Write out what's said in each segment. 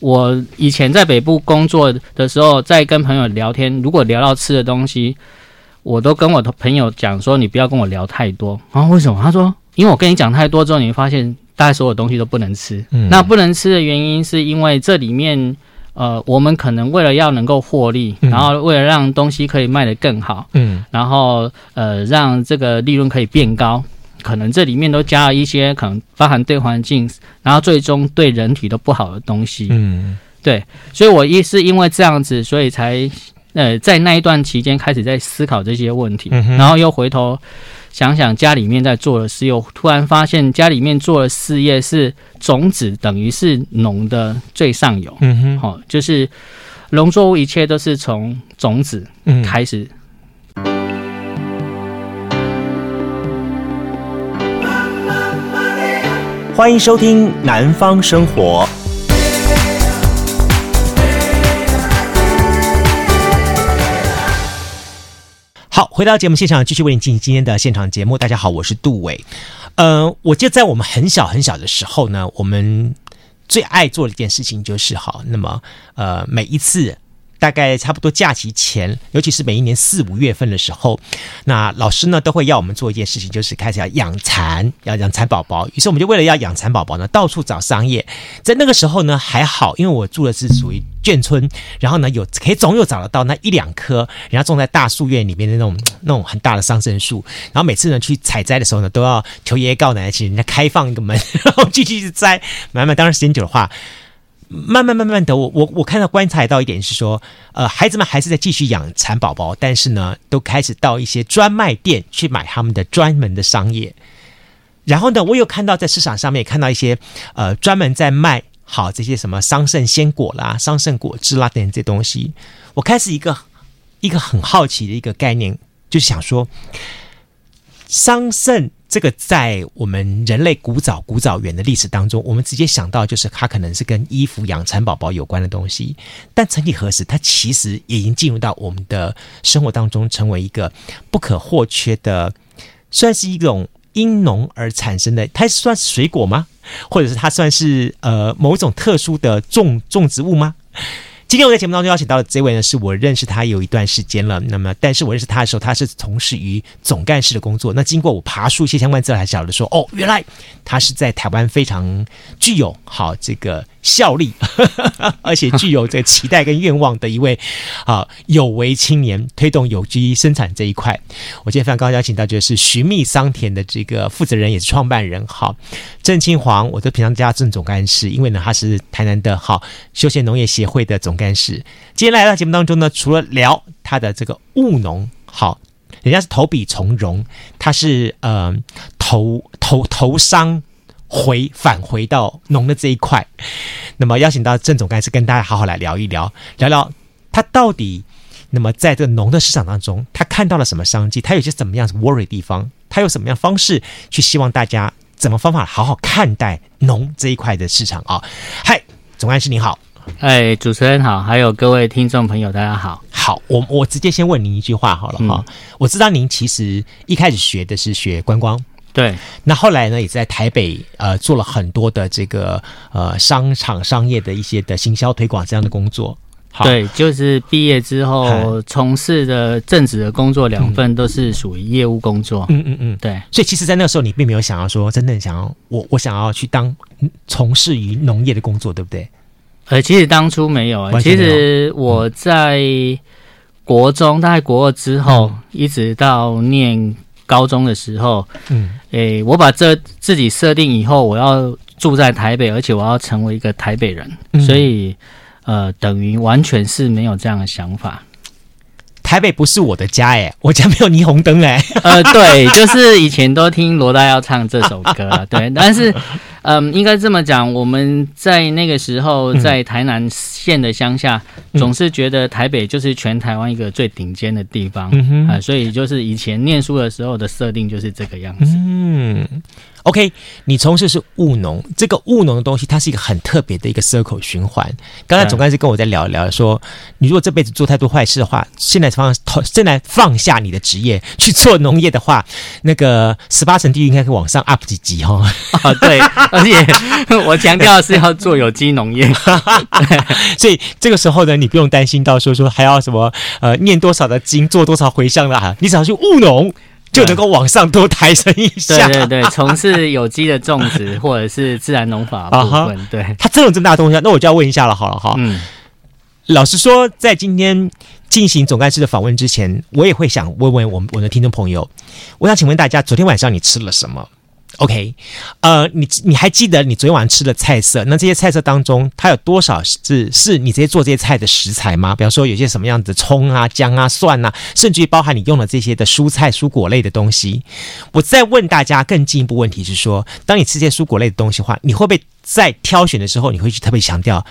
我以前在北部工作的时候，在跟朋友聊天，如果聊到吃的东西，我都跟我的朋友讲说，你不要跟我聊太多。然后为什么？他说，因为我跟你讲太多之后，你会发现大概所有东西都不能吃。嗯，那不能吃的原因是因为这里面，呃，我们可能为了要能够获利，然后为了让东西可以卖得更好，嗯，然后呃，让这个利润可以变高。可能这里面都加了一些可能包含对环境，然后最终对人体都不好的东西。嗯，对，所以我一是因为这样子，所以才呃在那一段期间开始在思考这些问题，嗯、然后又回头想想家里面在做的事，又突然发现家里面做的事业是种子，等于是农的最上游。嗯哼，好、哦，就是农作物一切都是从种子开始。嗯欢迎收听《南方生活》。好，回到节目现场，继续为你进行今天的现场节目。大家好，我是杜伟。呃，我记得在我们很小很小的时候呢，我们最爱做的一件事情就是，好，那么呃，每一次。大概差不多假期前，尤其是每一年四五月份的时候，那老师呢都会要我们做一件事情，就是开始要养蚕，要养蚕宝宝。于是我们就为了要养蚕宝宝呢，到处找商业。在那个时候呢还好，因为我住的是属于眷村，然后呢有可以总有找得到那一两棵，人家种在大树院里面的那种那种很大的桑葚树。然后每次呢去采摘的时候呢，都要求爷爷告奶奶，请人家开放一个门，然后继续去摘。买买，当然时间久的话。慢慢慢慢的，我我我看到观察到一点是说，呃，孩子们还是在继续养蚕宝宝，但是呢，都开始到一些专卖店去买他们的专门的商业。然后呢，我有看到在市场上面看到一些呃专门在卖好这些什么桑葚鲜果啦、桑葚果汁啦等这东西。我开始一个一个很好奇的一个概念，就是想说桑葚。这个在我们人类古早古早远的历史当中，我们直接想到就是它可能是跟衣服、养蚕宝宝有关的东西。但曾几何时，它其实也已经进入到我们的生活当中，成为一个不可或缺的，算是一种因农而产生的。它算是水果吗？或者是它算是呃某种特殊的种种植物吗？今天我在节目当中邀请到的这位呢，是我认识他有一段时间了。那么，但是我认识他的时候，他是从事于总干事的工作。那经过我爬树一些相关资料，才晓得说，哦，原来他是在台湾非常具有好这个。效力，而且具有这个期待跟愿望的一位啊有为青年，推动有机生产这一块。我今天非常高兴邀请到就是寻觅桑田的这个负责人，也是创办人，好郑清煌。我都平常叫他郑总干事，因为呢他是台南的好休闲农业协会的总干事。今天来到节目当中呢，除了聊他的这个务农，好，人家是投笔从戎，他是呃投投投商。回返回到农的这一块，那么邀请到郑总干事跟大家好好来聊一聊，聊聊他到底那么在这个农的市场当中，他看到了什么商机，他有些怎么样子 worry 的地方，他有什么样方式去希望大家怎么方法好好看待农这一块的市场啊？嗨，总干事您好，哎，主持人好，还有各位听众朋友大家好，好，我我直接先问您一句话好了哈，嗯、我知道您其实一开始学的是学观光。对，那后来呢，也在台北呃做了很多的这个呃商场商业的一些的行销推广这样的工作。好对，就是毕业之后从事的正职的工作两份都是属于业务工作。嗯嗯嗯，对。所以其实，在那个时候，你并没有想要说真正想要我我想要去当从事于农业的工作，对不对？呃，其实当初没有。没有其实我在国中，大概国二之后，嗯、一直到念。高中的时候，嗯，诶、欸，我把这自己设定以后，我要住在台北，而且我要成为一个台北人，嗯、所以，呃，等于完全是没有这样的想法。台北不是我的家，诶，我家没有霓虹灯，诶。呃，对，就是以前都听罗大佑唱这首歌，对，但是。嗯，应该这么讲，我们在那个时候在台南县的乡下，嗯、总是觉得台北就是全台湾一个最顶尖的地方，啊，所以就是以前念书的时候的设定就是这个样子。嗯，OK，你从事是务农，这个务农的东西，它是一个很特别的一个 circle 循环。刚才总干事跟我在聊一聊说，你如果这辈子做太多坏事的话，现在放现在放下你的职业去做农业的话，那个十八层地狱应该可以往上 up 几级哈。啊，对，而且 我强调是要做有机农业，所以这个时候呢，你不用担心到说说还要什么呃念多少的经，做多少回向的哈，你只要去务农。就能够往上多抬升一下。对 对对，从事有机的种植或者是自然农法部分。Uh-huh, 对，它真有这么大的东西，那我就要问一下了，好了哈。嗯。老实说，在今天进行总干事的访问之前，我也会想问问我们我的听众朋友，我想请问大家，昨天晚上你吃了什么？OK，呃，你你还记得你昨天晚上吃的菜色？那这些菜色当中，它有多少是是你直接做这些菜的食材吗？比方说，有些什么样子的葱啊、姜啊、蒜啊，甚至于包含你用的这些的蔬菜、蔬果类的东西。我再问大家更进一步问题是说，当你吃这些蔬果类的东西的话，你会不会在挑选的时候，你会去特别强调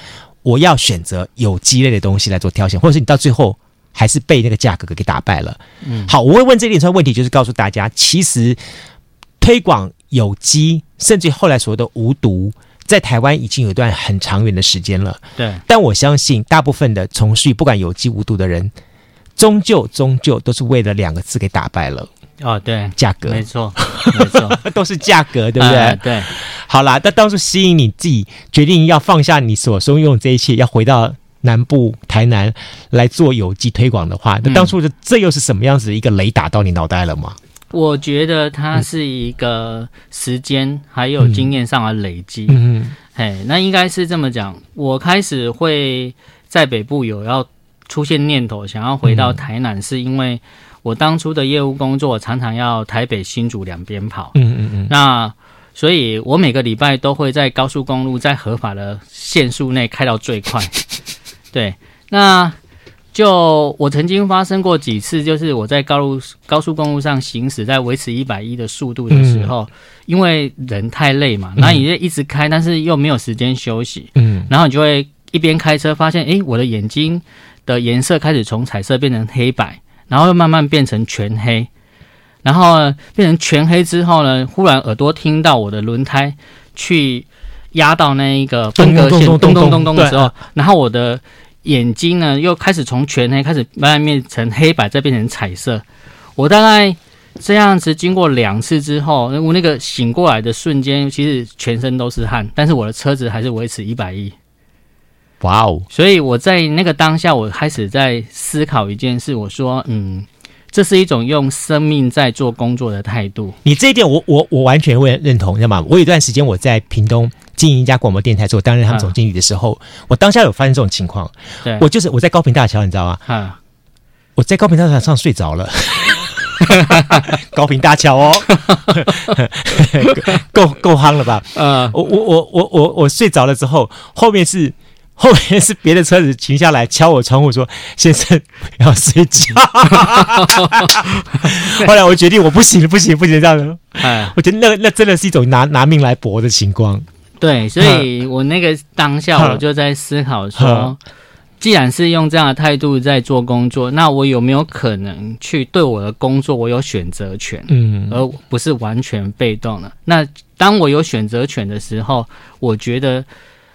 我要选择有机类的东西来做挑选，或者是你到最后还是被那个价格给打败了？嗯，好，我会问这一连串问题，就是告诉大家，其实推广。有机，甚至后来所谓的无毒，在台湾已经有一段很长远的时间了。对，但我相信大部分的从事不管有机无毒的人，终究终究都是为了两个字给打败了。哦，对，价格，没错，没错，都是价格，对不对？呃、对。好啦，那当初吸引你自己决定要放下你所拥有这一切，要回到南部台南来做有机推广的话，那当初的这又是什么样子的一个雷打到你脑袋了吗？我觉得它是一个时间还有经验上的累积。嗯，嘿，那应该是这么讲。我开始会在北部有要出现念头，想要回到台南，是因为我当初的业务工作常常要台北新竹两边跑。嗯嗯嗯。那所以我每个礼拜都会在高速公路在合法的限速内开到最快。对，那。就我曾经发生过几次，就是我在高路高速公路上行驶，在维持一百一的速度的时候，嗯，因为人太累嘛，然后你就一直开，但是又没有时间休息，嗯，然后你就会一边开车，发现诶，我的眼睛的颜色开始从彩色变成黑白，然后又慢慢变成全黑，然后变成全黑之后呢，忽然耳朵听到我的轮胎去压到那一个分隔线，咚咚咚咚的时候，然后我的。眼睛呢，又开始从全黑开始慢慢变成黑白，再变成彩色。我大概这样子经过两次之后，我那个醒过来的瞬间，其实全身都是汗，但是我的车子还是维持一百一。哇哦！所以我在那个当下，我开始在思考一件事。我说，嗯，这是一种用生命在做工作的态度。你这一点我，我我我完全会认同，知道吗？我有一段时间我在屏东。经营一家广播电台，做担任他们总经理的时候，嗯、我当下有发生这种情况。对，我就是我在高屏大桥，你知道吗？啊，我在高屏大桥上睡着了。高屏大桥哦，够够夯了吧？嗯，我我我我我我睡着了之后，后面是后面是别的车子停下来敲我窗户说：“先生不要睡觉。”后来我决定我不行了，不行不行，这样子。哎，我觉得那那真的是一种拿拿命来搏的情况。对，所以我那个当下 我就在思考说，既然是用这样的态度在做工作，那我有没有可能去对我的工作我有选择权，嗯，而不是完全被动的。那当我有选择权的时候，我觉得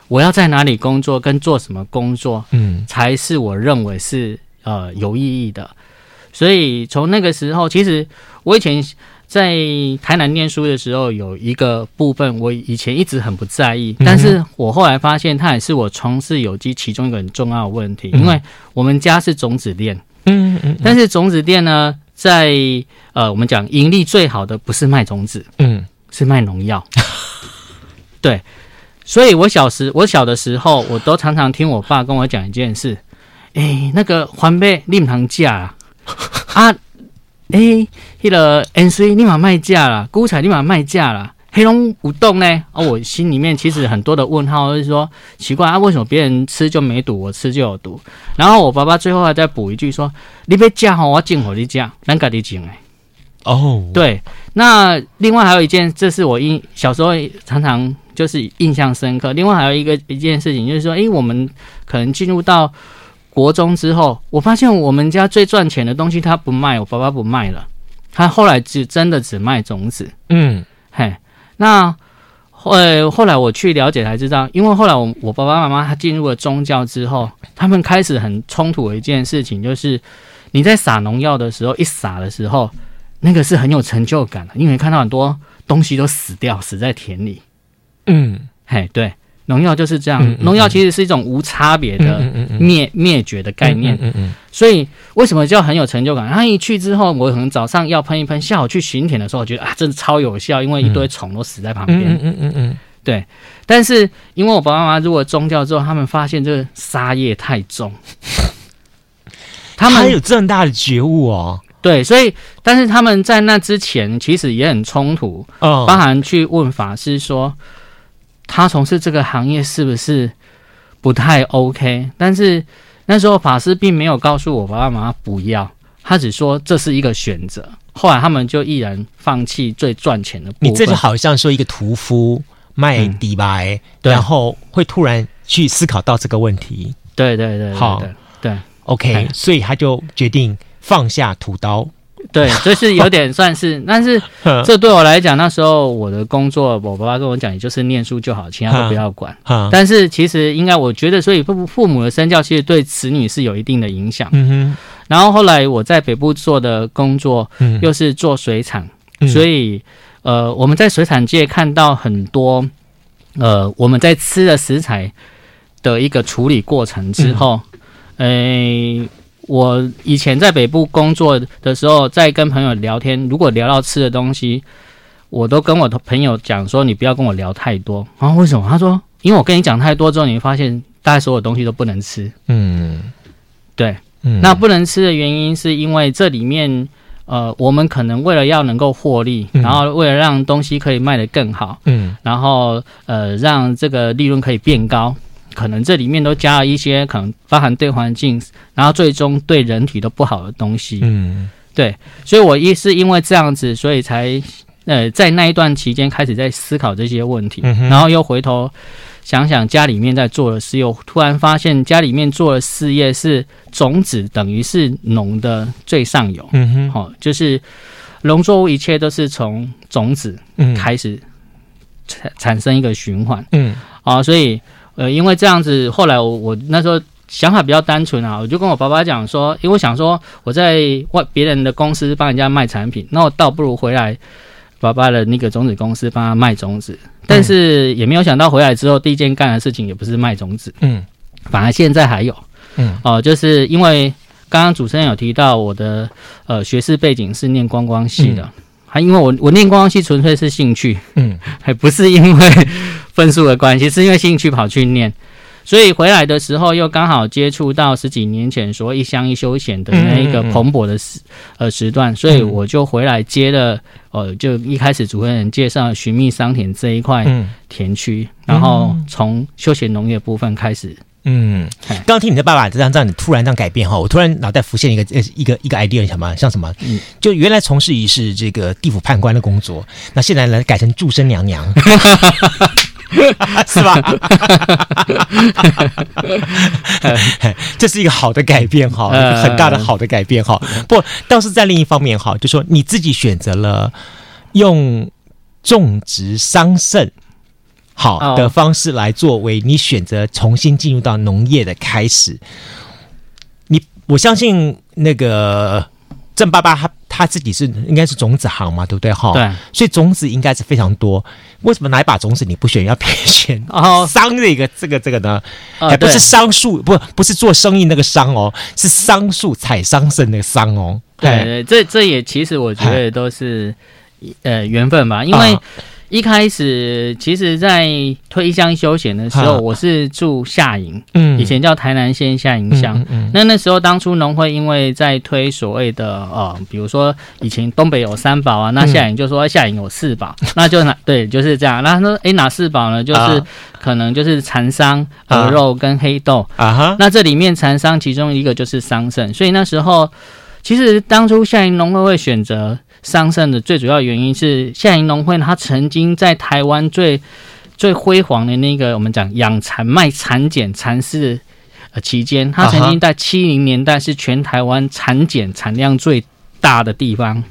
我要在哪里工作跟做什么工作，嗯，才是我认为是呃有意义的。所以从那个时候，其实我以前。在台南念书的时候，有一个部分我以前一直很不在意，但是我后来发现它也是我从事有机其中一个很重要的问题，因为我们家是种子店，嗯嗯，但是种子店呢，在呃我们讲盈利最好的不是卖种子，嗯，是卖农药，对，所以我小时我小的时候，我都常常听我爸跟我讲一件事，哎，那个环贝令堂价啊。哎、欸，那个 N C 立马卖价了，古彩立马卖价了，黑龙不动呢？哦，我心里面其实很多的问号，就是说奇怪啊，为什么别人吃就没毒，我吃就有毒？然后我爸爸最后还再补一句说：“你别价哈，我进口的价，咱家的进哎。”哦，对。那另外还有一件，这是我印小时候常常就是印象深刻。另外还有一个一件事情，就是说，哎、欸，我们可能进入到。国中之后，我发现我们家最赚钱的东西他不卖，我爸爸不卖了，他后来只真的只卖种子。嗯，嘿，那后后来我去了解才知道，因为后来我我爸爸妈妈他进入了宗教之后，他们开始很冲突的一件事情，就是你在撒农药的时候，一撒的时候，那个是很有成就感的，因为看到很多东西都死掉，死在田里。嗯，嘿，对。农药就是这样，农、药其实是一种无差别的灭灭、绝的概念。嗯嗯，所以为什么叫很有成就感？他一去之后，我可能早上要喷一喷，下午去巡田的时候，我觉得啊，真的超有效，因为一堆虫都死在旁边。嗯嗯嗯，对。但是因为我爸爸妈妈如果宗教之后，他们发现这个杀业太重，他们有这么大的觉悟哦。对，所以但是他们在那之前其实也很冲突，哦，包含去问法师说。他从事这个行业是不是不太 OK？但是那时候法师并没有告诉我爸爸妈妈不要，他只说这是一个选择。后来他们就毅然放弃最赚钱的部分。你这就好像说一个屠夫卖底白，嗯，然后会突然去思考到这个问题。对对对，对，好，对，OK，所以他就决定放下屠刀。对，就是有点算是，但是 这对我来讲，那时候我的工作，我爸爸跟我讲，也就是念书就好，其他都不要管。但是其实应该，我觉得，所以父父母的身教其实对子女是有一定的影响。嗯哼。然后后来我在北部做的工作，又是做水产，所以呃，我们在水产界看到很多呃，我们在吃的食材的一个处理过程之后，诶。我以前在北部工作的时候，在跟朋友聊天，如果聊到吃的东西，我都跟我的朋友讲说：“你不要跟我聊太多。”啊，为什么？他说：“因为我跟你讲太多之后，你会发现大概所有东西都不能吃。”嗯，对，嗯，那不能吃的原因是因为这里面，呃，我们可能为了要能够获利，然后为了让东西可以卖得更好，嗯，然后呃，让这个利润可以变高。可能这里面都加了一些可能包含对环境，然后最终对人体都不好的东西。嗯，对，所以我一是因为这样子，所以才呃在那一段期间开始在思考这些问题，嗯、然后又回头想想家里面在做的事，又突然发现家里面做的事业是种子，等于是农的最上游。嗯哼，好、哦，就是农作物一切都是从种子开始产产生一个循环。嗯，啊、哦，所以。呃，因为这样子，后来我我那时候想法比较单纯啊，我就跟我爸爸讲说，因为我想说我在外别人的公司帮人家卖产品，那我倒不如回来爸爸的那个种子公司帮他卖种子，但是也没有想到回来之后第一件干的事情也不是卖种子，嗯，反而现在还有，嗯，哦、呃，就是因为刚刚主持人有提到我的呃学士背景是念观光系的。嗯。还因为我我念观光系纯粹是兴趣，嗯，还不是因为分数的关系，是因为兴趣跑去念，所以回来的时候又刚好接触到十几年前说一乡一休闲的那一个蓬勃的时呃时段，所以我就回来接了呃，就一开始主持人介绍寻觅桑田这一块田区，然后从休闲农业部分开始。嗯，刚刚听你的爸爸这样这样，你突然这样改变哈，我突然脑袋浮现一个呃一个一个 idea，什么像什么？嗯，就原来从事于是这个地府判官的工作，那现在来改成祝生娘娘，是吧？这是一个好的改变哈，很大的好的改变哈。不，倒是在另一方面哈，就说你自己选择了用种植桑葚。好的方式来作为你选择重新进入到农业的开始，你我相信那个郑爸爸他他自己是应该是种子行嘛，对不对？哈，对，所以种子应该是非常多。为什么哪一把种子你不选，要偏选哦桑这个这个这个呢？还不是桑树，不不是做生意那个桑哦，是桑树采桑葚那个桑哦。对对，这这也其实我觉得都是呃缘分吧，因为。一开始，其实，在推乡休闲的时候，我是住下营，嗯，以前叫台南县下营乡。嗯嗯、那那时候，当初农会因为在推所谓的呃，比如说以前东北有三宝啊，那下营就说下营有四宝，嗯、那就哪对就是这样。那他说，哎，哪四宝呢？就是可能就是蚕桑、鹅肉跟黑豆啊哈。那这里面蚕桑其中一个就是桑葚，所以那时候其实当初下营农会会选择。桑葚的最主要原因是，夏银农会它曾经在台湾最最辉煌的那个我们讲养蚕卖蚕茧蚕丝呃期间，它曾经在七零年代是全台湾蚕茧产量最大的地方。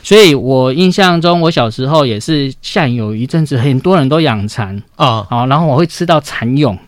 所以我印象中，我小时候也是下营有一阵子，很多人都养蚕。啊，好，然后我会吃到蚕蛹，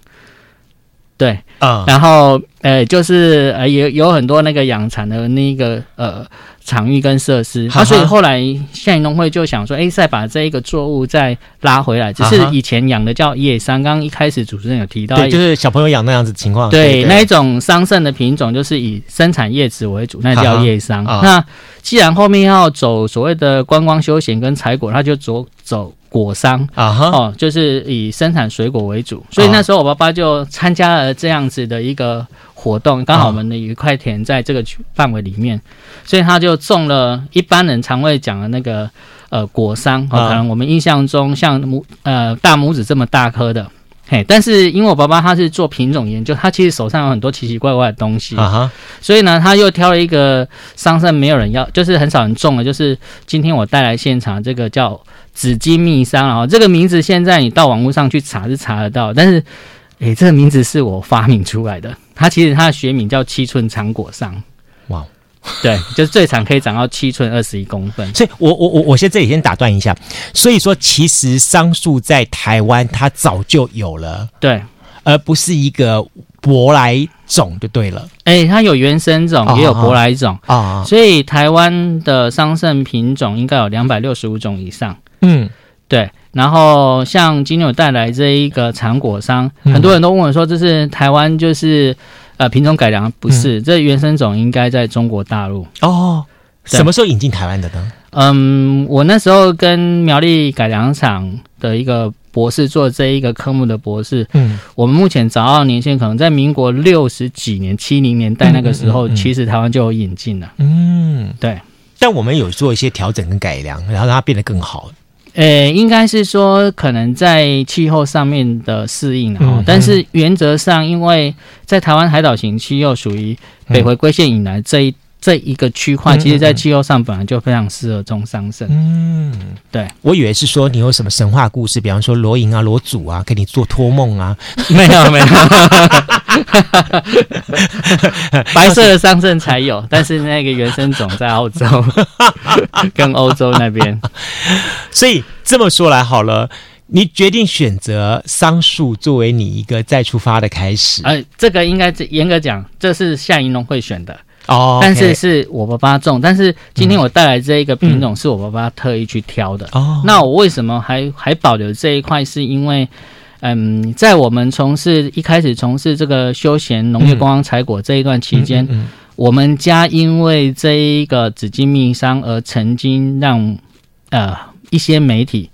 对，啊，然后呃，就是呃，有有很多那个养蚕的那个呃。场域跟设施，那、啊、所以后来下营农会就想说，哎，再把这一个作物再拉回来。只是以前养的叫叶桑，刚刚一开始主持人有提到，对，就是小朋友养那样子情况。对，对对那一种桑葚的品种，就是以生产叶子为主，那叫叶桑。啊、那既然后面要走所谓的观光休闲跟采果，他就走走果商啊，哦，就是以生产水果为主。所以那时候我爸爸就参加了这样子的一个。活动刚好我们的一块田在这个区范围里面，哦、所以他就种了一般人常会讲的那个呃果商，哦，可能我们印象中像拇呃大拇指这么大颗的，嘿，但是因为我爸爸他是做品种研究，他其实手上有很多奇奇怪怪的东西，啊哈，所以呢他又挑了一个桑葚没有人要，就是很少人种的，就是今天我带来现场这个叫紫金蜜桑，然后这个名字现在你到网络上去查是查得到，但是。诶，这个名字是我发明出来的。它其实它的学名叫七寸长果桑。哇，对，就是最长可以长到七寸二十一公分。所以我我我我先这里先打断一下。所以说，其实桑树在台湾它早就有了，对，而不是一个舶来种就对了。诶，它有原生种，也有舶来种啊。所以台湾的桑葚品种应该有两百六十五种以上。嗯，对。然后像今天我带来这一个长果桑，嗯、很多人都问我说：“这是台湾就是呃品种改良？”不是，嗯、这原生种应该在中国大陆哦。什么时候引进台湾的呢？嗯，我那时候跟苗栗改良场的一个博士做这一个科目的博士，嗯，我们目前找到年限可能在民国六十几年、七零年代那个时候，嗯嗯嗯、其实台湾就有引进了。嗯，对。但我们有做一些调整跟改良，然后让它变得更好。呃，应该是说可能在气候上面的适应，啊嗯、但是原则上，因为在台湾海岛型气候属于北回归线以南这一、嗯、这一个区块，其实在气候上本来就非常适合种桑葚。嗯，对，我以为是说你有什么神话故事，比方说罗隐啊、罗祖啊，给你做托梦啊，没 有没有，白色的桑葚才有，但是那个原生种在澳洲 跟欧洲那边。所以这么说来好了，你决定选择桑树作为你一个再出发的开始。呃，这个应该严格讲，这是夏营农会选的哦，但是是我爸爸种。但是今天我带来这一个品种是我爸爸特意去挑的哦。那我为什么还还保留这一块？是因为嗯，在我们从事一开始从事这个休闲农业、观光采果这一段期间，我们家因为这一个紫金蜜商而曾经让呃。一些媒体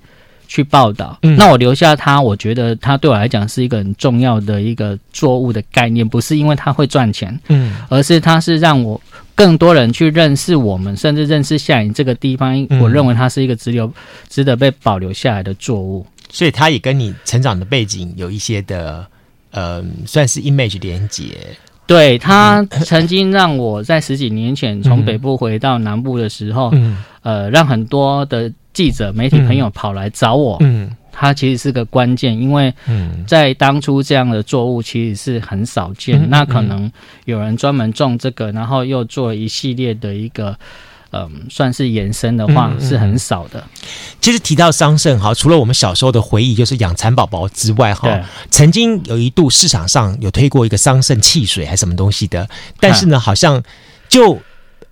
去报道，嗯、那我留下它，我觉得它对我来讲是一个很重要的一个作物的概念，不是因为它会赚钱，嗯，而是它是让我更多人去认识我们，甚至认识下营这个地方。嗯、我认为它是一个值留、值得被保留下来的作物，所以它也跟你成长的背景有一些的，呃，算是 image 连接。对，它 曾经让我在十几年前从北部回到南部的时候，嗯、呃，让很多的。记者、媒体朋友跑来找我，嗯，他其实是个关键，因为在当初这样的作物其实是很少见，嗯、那可能有人专门种这个，然后又做一系列的一个，嗯、呃，算是延伸的话，是很少的。其实提到桑葚哈，除了我们小时候的回忆，就是养蚕宝宝之外哈，曾经有一度市场上有推过一个桑葚汽水还是什么东西的，但是呢，好像就。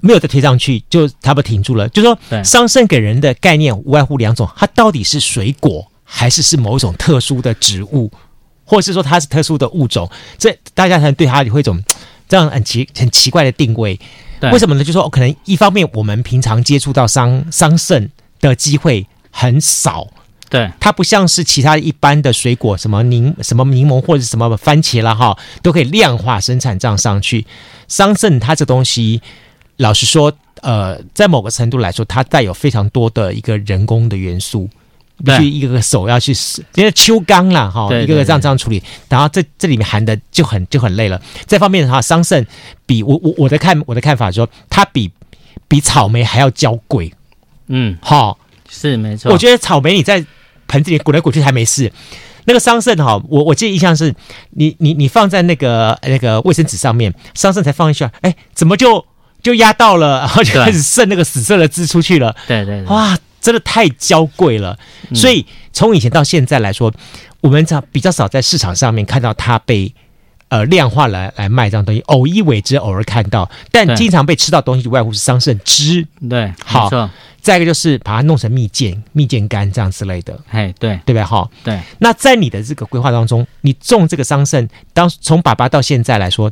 没有再推上去，就差不多停住了。就说桑葚给人的概念无外乎两种，它到底是水果，还是是某一种特殊的植物，或者是说它是特殊的物种？这大家才能对它有一种这样很奇很奇怪的定位。对为什么呢？就说可能一方面我们平常接触到桑桑葚的机会很少，对，它不像是其他一般的水果，什么柠什么柠檬或者什么番茄啦哈，都可以量化生产这样上去。桑葚它这东西。老实说，呃，在某个程度来说，它带有非常多的一个人工的元素，必须一个个手要去，因为秋刚啦，哈，一个个这样这样处理，然后这这里面含的就很就很累了。这方面的话，桑葚比我我我的看我的看法说，它比比草莓还要娇贵。嗯，好，是没错。我觉得草莓你在盆子里滚来滚去还没事，那个桑葚哈，我我记得印象是你你你放在那个那个卫生纸上面，桑葚才放一下，哎，怎么就？就压到了，然后就开始渗那个死色的汁出去了。对对，对，哇，真的太娇贵了。嗯、所以从以前到现在来说，我们常比较少在市场上面看到它被呃量化来来卖这样东西，偶一为之，偶尔看到，但经常被吃到东西，无外乎是桑葚汁。对，好。再一个就是把它弄成蜜饯、蜜饯干这样之类的，哎，对，对不对？哈，对。那在你的这个规划当中，你种这个桑葚，当从爸爸到现在来说，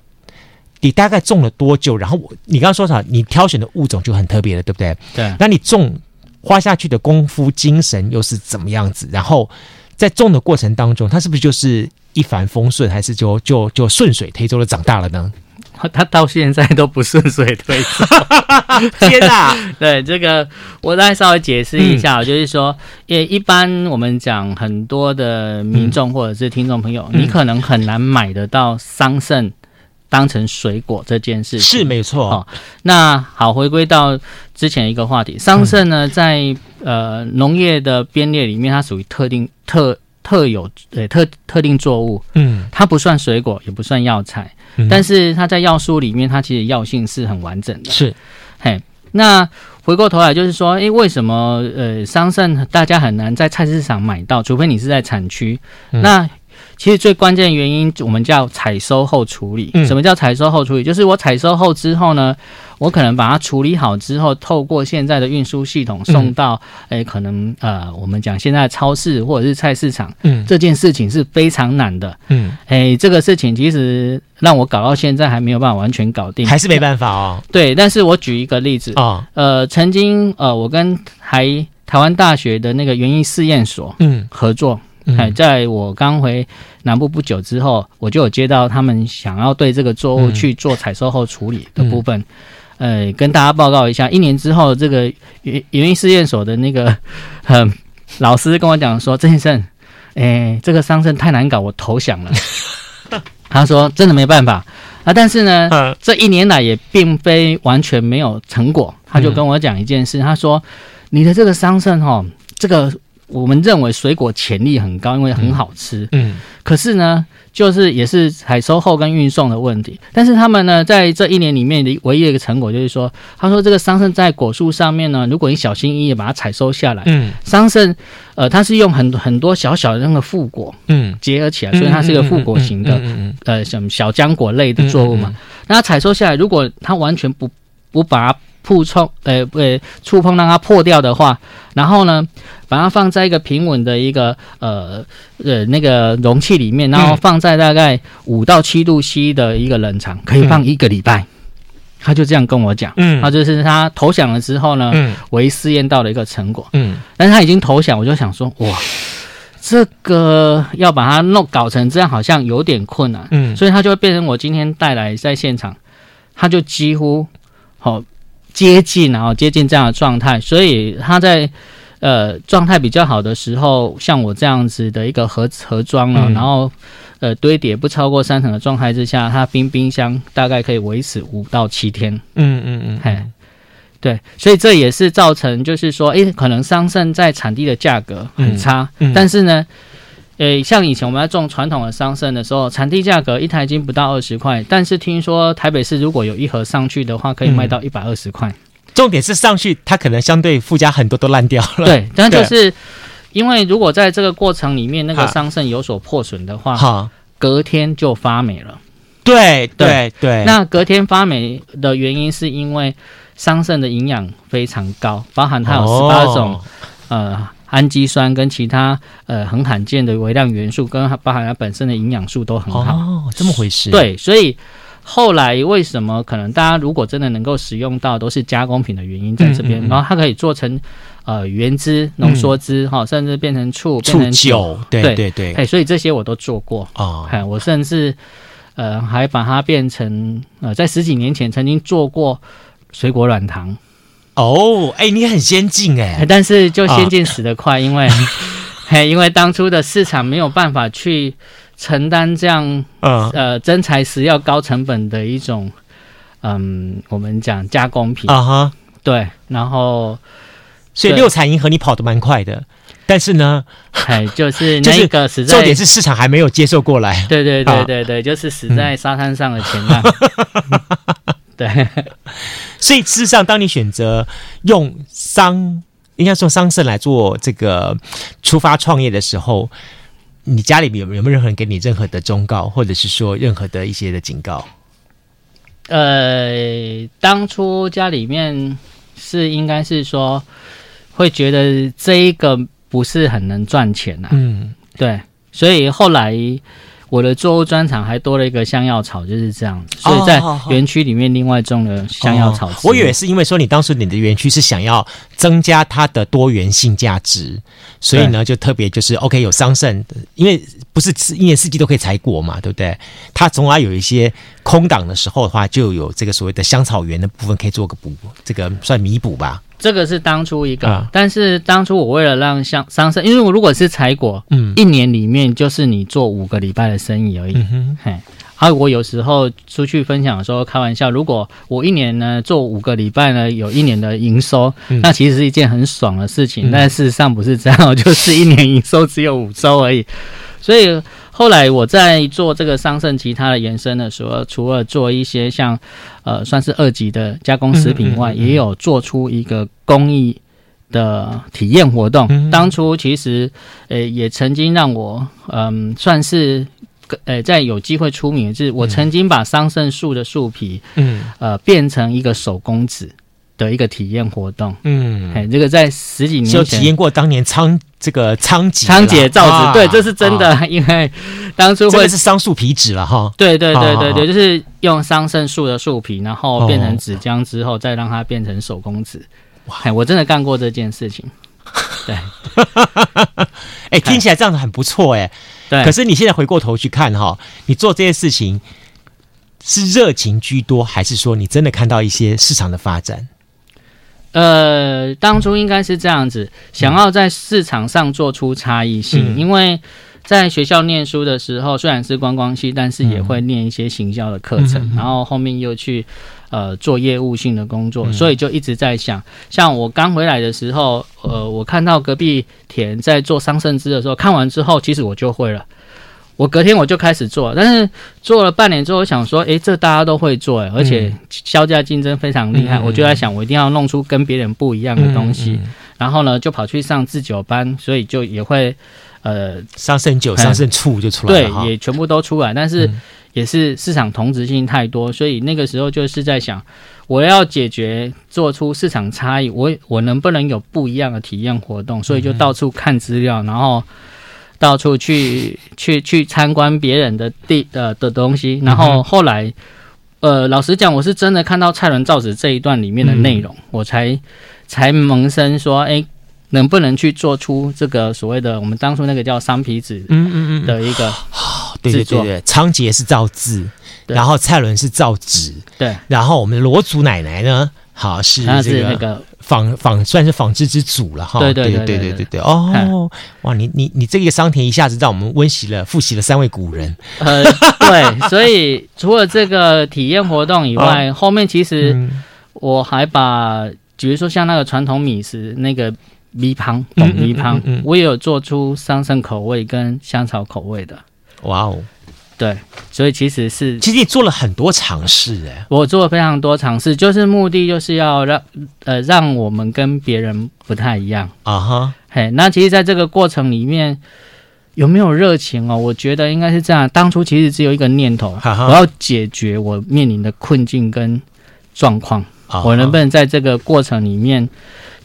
你大概种了多久？然后我，你刚刚说啥？你挑选的物种就很特别了，对不对？对。那你种花下去的功夫、精神又是怎么样子？然后在种的过程当中，它是不是就是一帆风顺，还是就就就顺水推舟的长大了呢？他到现在都不顺水推舟，天哪！对这个，我再稍微解释一下，嗯、就是说，也一般我们讲很多的民众或者是听众朋友，嗯、你可能很难买得到桑葚当成水果这件事情，是没错。哦，那好，回归到之前一个话题，桑葚呢，在呃农业的编列里面，它属于特定特。特有对特特定作物，嗯，它不算水果，也不算药材，嗯、但是它在药书里面，它其实药性是很完整的。是，嘿，那回过头来就是说，诶、欸，为什么呃桑葚大家很难在菜市场买到？除非你是在产区，嗯、那。其实最关键的原因，我们叫采收后处理。什么叫采收后处理？就是我采收后之后呢，我可能把它处理好之后，透过现在的运输系统送到，诶，可能呃，我们讲现在的超市或者是菜市场，嗯，这件事情是非常难的，嗯，诶，这个事情其实让我搞到现在还没有办法完全搞定，还是没办法哦。对，但是我举一个例子。啊，呃，曾经呃，我跟台台湾大学的那个园艺试验所，嗯，合作。哎，在我刚回南部不久之后，我就有接到他们想要对这个作物去做采收后处理的部分。嗯、呃，跟大家报告一下，一年之后，这个园园艺试验所的那个嗯老师跟我讲说：“郑先生，哎，这个桑葚太难搞，我投降了。”他说：“真的没办法啊，但是呢，这一年来也并非完全没有成果。”他就跟我讲一件事，他说：“你的这个桑葚哈，这个。”我们认为水果潜力很高，因为很好吃。嗯，可是呢，就是也是采收后跟运送的问题。但是他们呢，在这一年里面的唯一的一个成果就是说，他说这个桑葚在果树上面呢，如果你小心翼翼把它采收下来，嗯，桑葚呃，它是用很很多小小的那个副果，嗯，结合起来，所以它是一个副果型的，呃，什么小浆果类的作物嘛。那它采收下来，如果它完全不不把它碰触，呃，不触碰让它破掉的话，然后呢，把它放在一个平稳的一个呃呃那个容器里面，然后放在大概五到七度 C 的一个冷藏，可以放一个礼拜。嗯、他就这样跟我讲，嗯，他就是他投降了之后呢，嗯，唯一试验到的一个成果，嗯，但是他已经投降，我就想说，哇，这个要把它弄搞成这样，好像有点困难，嗯，所以他就会变成我今天带来在现场，他就几乎好。哦接近，然后接近这样的状态，所以它在呃状态比较好的时候，像我这样子的一个盒盒装了，嗯、然后呃堆叠不超过三层的状态之下，它冰冰箱大概可以维持五到七天。嗯嗯嗯，嘿，对，所以这也是造成就是说，诶，可能桑葚在产地的价格很差，嗯嗯、但是呢。诶，像以前我们在种传统的桑葚的时候，产地价格一台斤不到二十块，但是听说台北市如果有一盒上去的话，可以卖到一百二十块。重点是上去它可能相对附加很多都烂掉了。对，但就是因为如果在这个过程里面那个桑葚有所破损的话，哈，隔天就发霉了。对对对，那隔天发霉的原因是因为桑葚的营养非常高，包含它有十八种、哦、呃。氨基酸跟其他呃很罕见的微量元素，跟包含它本身的营养素都很好。哦，这么回事。对，所以后来为什么可能大家如果真的能够使用到，都是加工品的原因在这边。嗯嗯嗯，然后它可以做成呃原汁、浓缩汁哈，嗯、甚至变成醋、变成酒。酒对对对。哎，所以这些我都做过哦。哎，我甚至呃还把它变成呃在十几年前曾经做过水果软糖。哦，哎，你很先进哎，但是就先进死得快，哦、因为，嘿，因为当初的市场没有办法去承担这样，嗯、呃，真材实料、高成本的一种，嗯，我们讲加工品。啊哈，对，然后，所以六彩银河你跑得蛮快的，但是呢，哎，就是那个实在，重点是市场还没有接受过来，对对对对对，啊、就是死在沙滩上的前浪，嗯、对。所以事实上，当你选择用桑，应该说桑葚来做这个出发创业的时候，你家里面有有没有任何人给你任何的忠告，或者是说任何的一些的警告？呃，当初家里面是应该是说会觉得这一个不是很能赚钱呐、啊，嗯，对，所以后来。我的作物专场还多了一个香药草，就是这样子，所以在园区里面另外种了香药草，哦。我以为是因为说你当时你的园区是想要增加它的多元性价值，所以呢就特别就是 OK 有桑葚，因为不是一年四季都可以采果嘛，对不对？它总要有一些空档的时候的话，就有这个所谓的香草园的部分可以做个补，这个算弥补吧。这个是当初一个，啊、但是当初我为了让像桑葚，因为我如果是采果，嗯，一年里面就是你做五个礼拜的生意而已，嘿。还有我有时候出去分享的时候开玩笑，如果我一年呢做五个礼拜呢，有一年的营收，嗯、那其实是一件很爽的事情。嗯、但事实上不是这样，就是一年营收只有五周而已，所以。后来我在做这个桑葚其他的延伸的时候，除了做一些像，呃，算是二级的加工食品外，也有做出一个工艺的体验活动。当初其实，呃，也曾经让我，嗯，算是，呃，在有机会出名，就是我曾经把桑葚树的树皮，嗯，呃，变成一个手工纸。的一个体验活动，嗯，哎，这个在十几年前就体验过当年仓这个仓颉仓頡造纸，对，这是真的，啊、因为当初会是桑树皮纸了哈，对对对对对，就是用桑葚树的树皮，然后变成纸浆之后，再让它变成手工纸，哇，哎，我真的干过这件事情，对，哎，听起来这样子很不错哎，对，可是你现在回过头去看哈，你做这些事情是热情居多，还是说你真的看到一些市场的发展？呃，当初应该是这样子，想要在市场上做出差异性，嗯、因为在学校念书的时候，虽然是观光系，但是也会念一些行销的课程，嗯、然后后面又去呃做业务性的工作，嗯、所以就一直在想，像我刚回来的时候，呃，我看到隔壁田在做桑葚汁的时候，看完之后，其实我就会了。我隔天我就开始做，但是做了半年之后，我想说，诶，这大家都会做，而且销价竞争非常厉害，嗯、我就在想，我一定要弄出跟别人不一样的东西。嗯嗯、然后呢，就跑去上自酒班，所以就也会，呃，桑葚酒、桑葚醋就出来了，对，也全部都出来。但是也是市场同质性太多，所以那个时候就是在想，我要解决做出市场差异，我我能不能有不一样的体验活动？所以就到处看资料，然后。到处去去去参观别人的地呃的东西，然后后来，呃，老实讲，我是真的看到蔡伦造纸这一段里面的内容，嗯、我才才萌生说，哎，能不能去做出这个所谓的我们当初那个叫桑皮纸，嗯嗯嗯。的一个对对对对，仓颉是造字，然后蔡伦是造纸，对，然后我们罗祖奶奶呢，好是这个是那个。纺纺算是纺织之祖了哈，对对对对对对对哦，哇，你你你这个桑田一下子让我们温习了复习了三位古人，呃，对，所以除了这个体验活动以外，哦、后面其实我还把，比如说像那个传统米食那个米香米香，我也有做出桑葚口味跟香草口味的，哇哦。对，所以其实是，其实你做了很多尝试哎，我做了非常多尝试，就是目的就是要让呃让我们跟别人不太一样。啊哈，嘿，那其实在这个过程里面有没有热情哦？我觉得应该是这样，当初其实只有一个念头，我要解决我面临的困境跟状况，我能不能在这个过程里面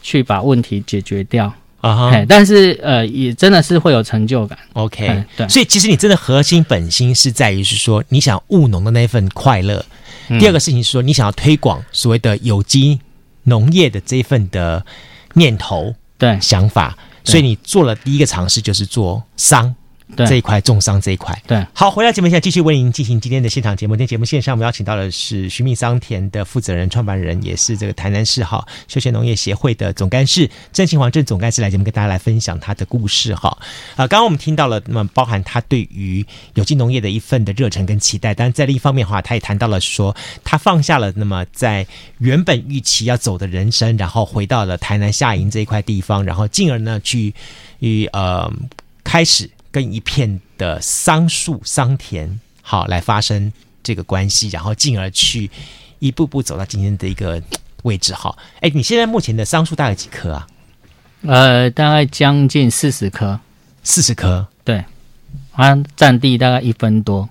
去把问题解决掉？啊哈！但是呃，也真的是会有成就感。OK，对，所以其实你真的核心本心是在于是说，你想务农的那份快乐。嗯、第二个事情是说，你想要推广所谓的有机农业的这一份的念头、对想法，所以你做了第一个尝试，就是做桑。对这一块重伤这一块，对，好，回到节目现在继续为您进行今天的现场节目。今天节目线上我们邀请到的是寻觅桑田的负责人、创办人，也是这个台南市哈休闲农业协会的总干事郑庆煌郑总干事来节目跟大家来分享他的故事哈。啊，刚刚我们听到了，那么包含他对于有机农业的一份的热忱跟期待，但在另一方面的话，他也谈到了说他放下了那么在原本预期要走的人生，然后回到了台南下营这一块地方，然后进而呢去与呃开始。跟一片的桑树、桑田，好来发生这个关系，然后进而去一步步走到今天的一个位置好。哎，你现在目前的桑树大概几棵啊？呃，大概将近四十棵，四十棵，对，它占地大概一分多。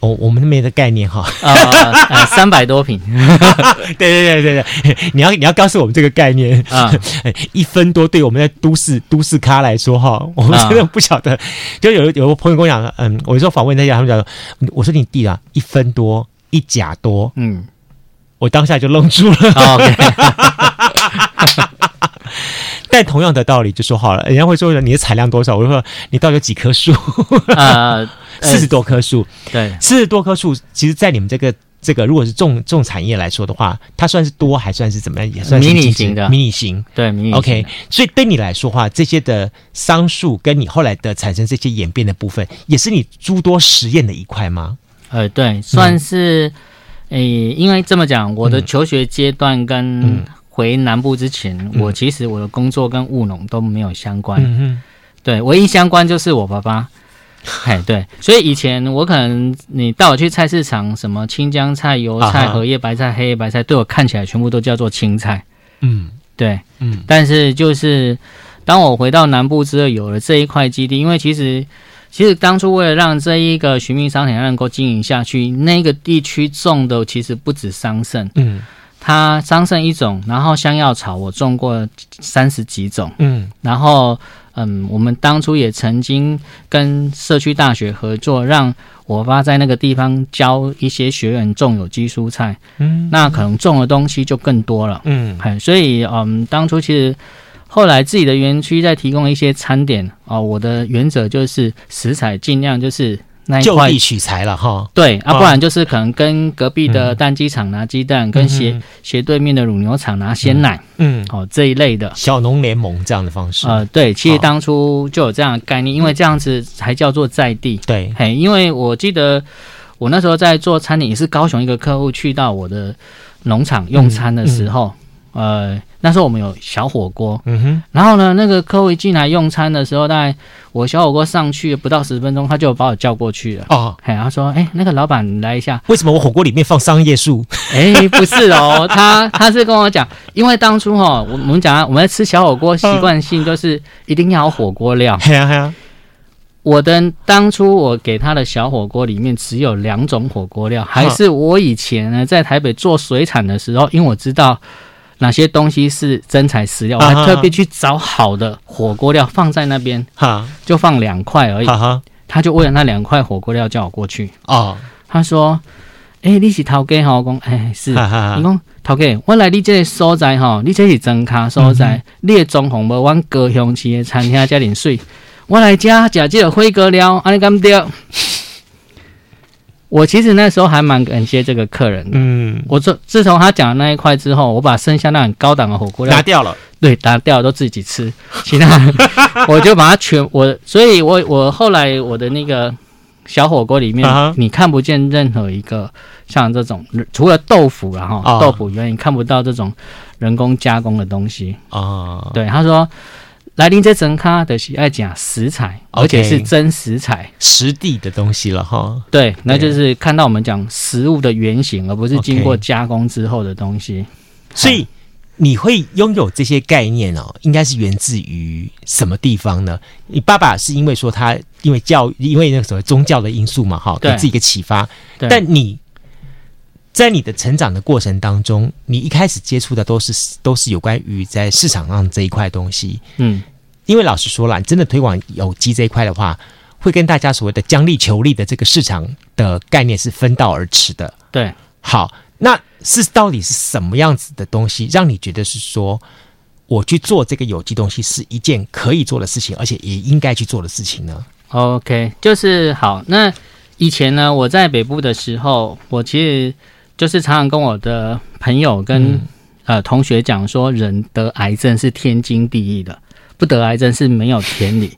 哦，我们没的概念哈。三百多平。对对对对对，你要你要告诉我们这个概念啊，一分多，对我们在都市都市咖来说哈，我们真的不晓得。就有有个朋友跟我讲，嗯，我有时候访问他家，他们讲说，我说你弟啊，一分多，一甲多，嗯，我当下就愣住了。但同样的道理就说好了，人家会说你的产量多少？我就说你到底有几棵树？呃，四十多棵树。对，四十多棵树，其实，在你们这个这个，如果是重重产业来说的话，它算是多还算是怎么样？也算是迷你型的，迷你型。对，迷你型。OK，所以对你来说话，这些的桑树跟你后来的产生这些演变的部分，也是你诸多实验的一块吗？呃，对，算是。诶、嗯欸，因为这么讲，我的求学阶段跟、嗯。回南部之前，嗯、我其实我的工作跟务农都没有相关。嗯，对，唯一相关就是我爸爸。哎，对，所以以前我可能你带我去菜市场，什么青江菜、油菜、荷叶白菜、黑叶白菜，对我看起来全部都叫做青菜。嗯，对，嗯。但是就是当我回到南部之后，有了这一块基地，因为其实其实当初为了让这一个寻觅商场能够经营下去，那个地区种的其实不止桑葚。嗯。它桑葚一种，然后香药草我种过三十几种，嗯，然后嗯，我们当初也曾经跟社区大学合作，让我爸在那个地方教一些学员种有机蔬菜，嗯，那可能种的东西就更多了，嗯，所以嗯，当初其实后来自己的园区在提供一些餐点哦，我的原则就是食材尽量就是。就地取材了哈，对啊，不然就是可能跟隔壁的蛋鸡场拿鸡蛋，嗯、跟斜斜对面的乳牛场拿鲜奶，嗯，哦这一类的。小农联盟这样的方式，呃，对，其实当初就有这样的概念，因为这样子才叫做在地，对，嘿，因为我记得我那时候在做餐饮，也是高雄一个客户去到我的农场用餐的时候，呃。那时候我们有小火锅，嗯哼，然后呢，那个客户一进来用餐的时候，大概我小火锅上去不到十分钟，他就把我叫过去了。哦，嘿，他说：“哎、欸，那个老板你来一下。”为什么我火锅里面放桑叶树？哎、欸，不是哦，他他是跟我讲，因为当初哈，我我们讲我们在吃小火锅习惯性就是一定要有火锅料。嘿啊嘿啊，我的当初我给他的小火锅里面只有两种火锅料，还是我以前呢在台北做水产的时候，因为我知道。哪些东西是真材实料？我还特别去找好的火锅料放在那边，哈，就放两块而已。他就为了那两块火锅料叫我过去。哦，他说：“哎，你是头家哈？”我讲：“哎，是。”你讲：“头家，我来你这个所在哈，你这是真卡所在，你的装潢无阮高雄市的餐厅遮尔水，我来家食这个火锅料，安尼敢对？”我其实那时候还蛮感谢这个客人的。嗯，我自自从他讲的那一块之后，我把剩下那很高档的火锅料拿掉了。对，拿掉了都自己吃，其他 我就把它全我，所以我我后来我的那个小火锅里面，啊、你看不见任何一个像这种，除了豆腐然后、啊、豆腐以外，你看不到这种人工加工的东西啊。对，他说。来临这整咖的是爱讲食材，okay, 而且是真食材、实地的东西了哈。对，那就是看到我们讲食物的原型，而不是经过加工之后的东西。Okay. 所以你会拥有这些概念哦，应该是源自于什么地方呢？你爸爸是因为说他因为教因为那个所谓宗教的因素嘛，哈，给自己一个启发。但你在你的成长的过程当中，你一开始接触的都是都是有关于在市场上这一块东西，嗯。因为老实说了，真的推广有机这一块的话，会跟大家所谓的将利求利的这个市场的概念是分道而驰的。对，好，那是到底是什么样子的东西，让你觉得是说我去做这个有机东西是一件可以做的事情，而且也应该去做的事情呢？OK，就是好。那以前呢，我在北部的时候，我其实就是常常跟我的朋友跟、嗯、呃同学讲说，人得癌症是天经地义的。不得癌症是没有天理。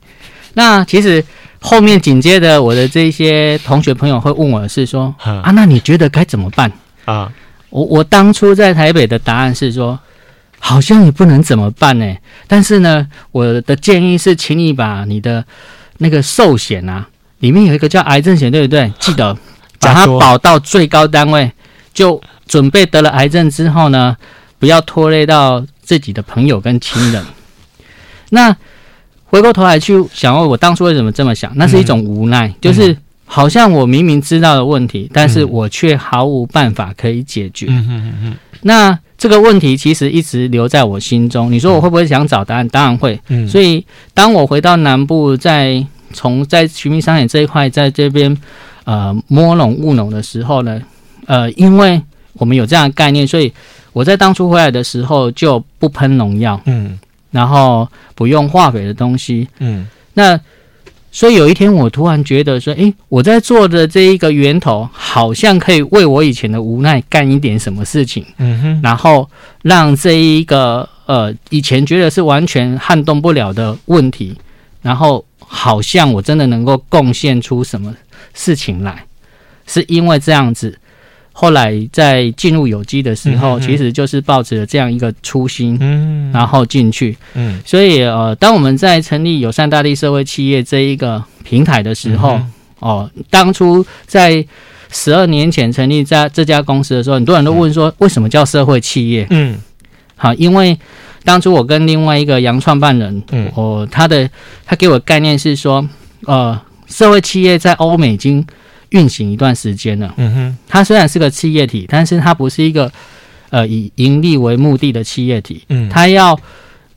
那其实后面紧接着我的这些同学朋友会问我的是说啊，那你觉得该怎么办啊？我我当初在台北的答案是说，好像也不能怎么办呢。但是呢，我的建议是，请你把你的那个寿险啊，里面有一个叫癌症险，对不对？记得把它保到最高单位，就准备得了癌症之后呢。不要拖累到自己的朋友跟亲人。那回过头来去想，我当初为什么这么想？那是一种无奈，嗯、就是好像我明明知道的问题，嗯、但是我却毫无办法可以解决。嗯嗯嗯。那这个问题其实一直留在我心中。你说我会不会想找答案？当然会。嗯。所以当我回到南部，在从在寻觅商业这一块，在这边呃摸龙务农的时候呢，呃，因为我们有这样的概念，所以我在当初回来的时候就不喷农药，嗯，然后不用化肥的东西，嗯，那所以有一天我突然觉得说，诶，我在做的这一个源头好像可以为我以前的无奈干一点什么事情，嗯哼，然后让这一个呃以前觉得是完全撼动不了的问题，然后。好像我真的能够贡献出什么事情来，是因为这样子。后来在进入有机的时候，其实就是抱持了这样一个初心，嗯，然后进去，嗯。所以呃，当我们在成立友善大地社会企业这一个平台的时候，嗯、哦，当初在十二年前成立在这家公司的时候，很多人都问说，为什么叫社会企业？嗯，好，因为。当初我跟另外一个洋创办人，嗯，哦，他的他给我的概念是说，呃，社会企业在欧美已经运行一段时间了，嗯哼，它虽然是个企业体，但是它不是一个呃以盈利为目的的企业体，嗯，它要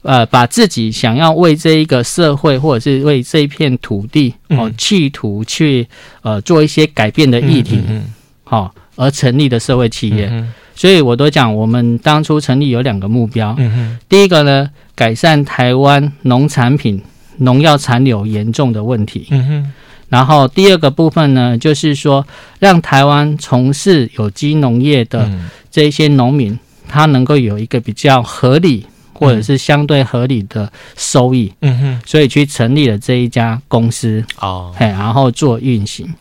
呃把自己想要为这一个社会或者是为这一片土地哦，企图去呃做一些改变的议题，嗯，好、哦、而成立的社会企业。嗯所以我都讲，我们当初成立有两个目标。嗯哼。第一个呢，改善台湾农产品农药残留严重的问题。嗯哼。然后第二个部分呢，就是说，让台湾从事有机农业的这些农民，他能够有一个比较合理或者是相对合理的收益。嗯哼。所以去成立了这一家公司。哦。嘿，然后做运行。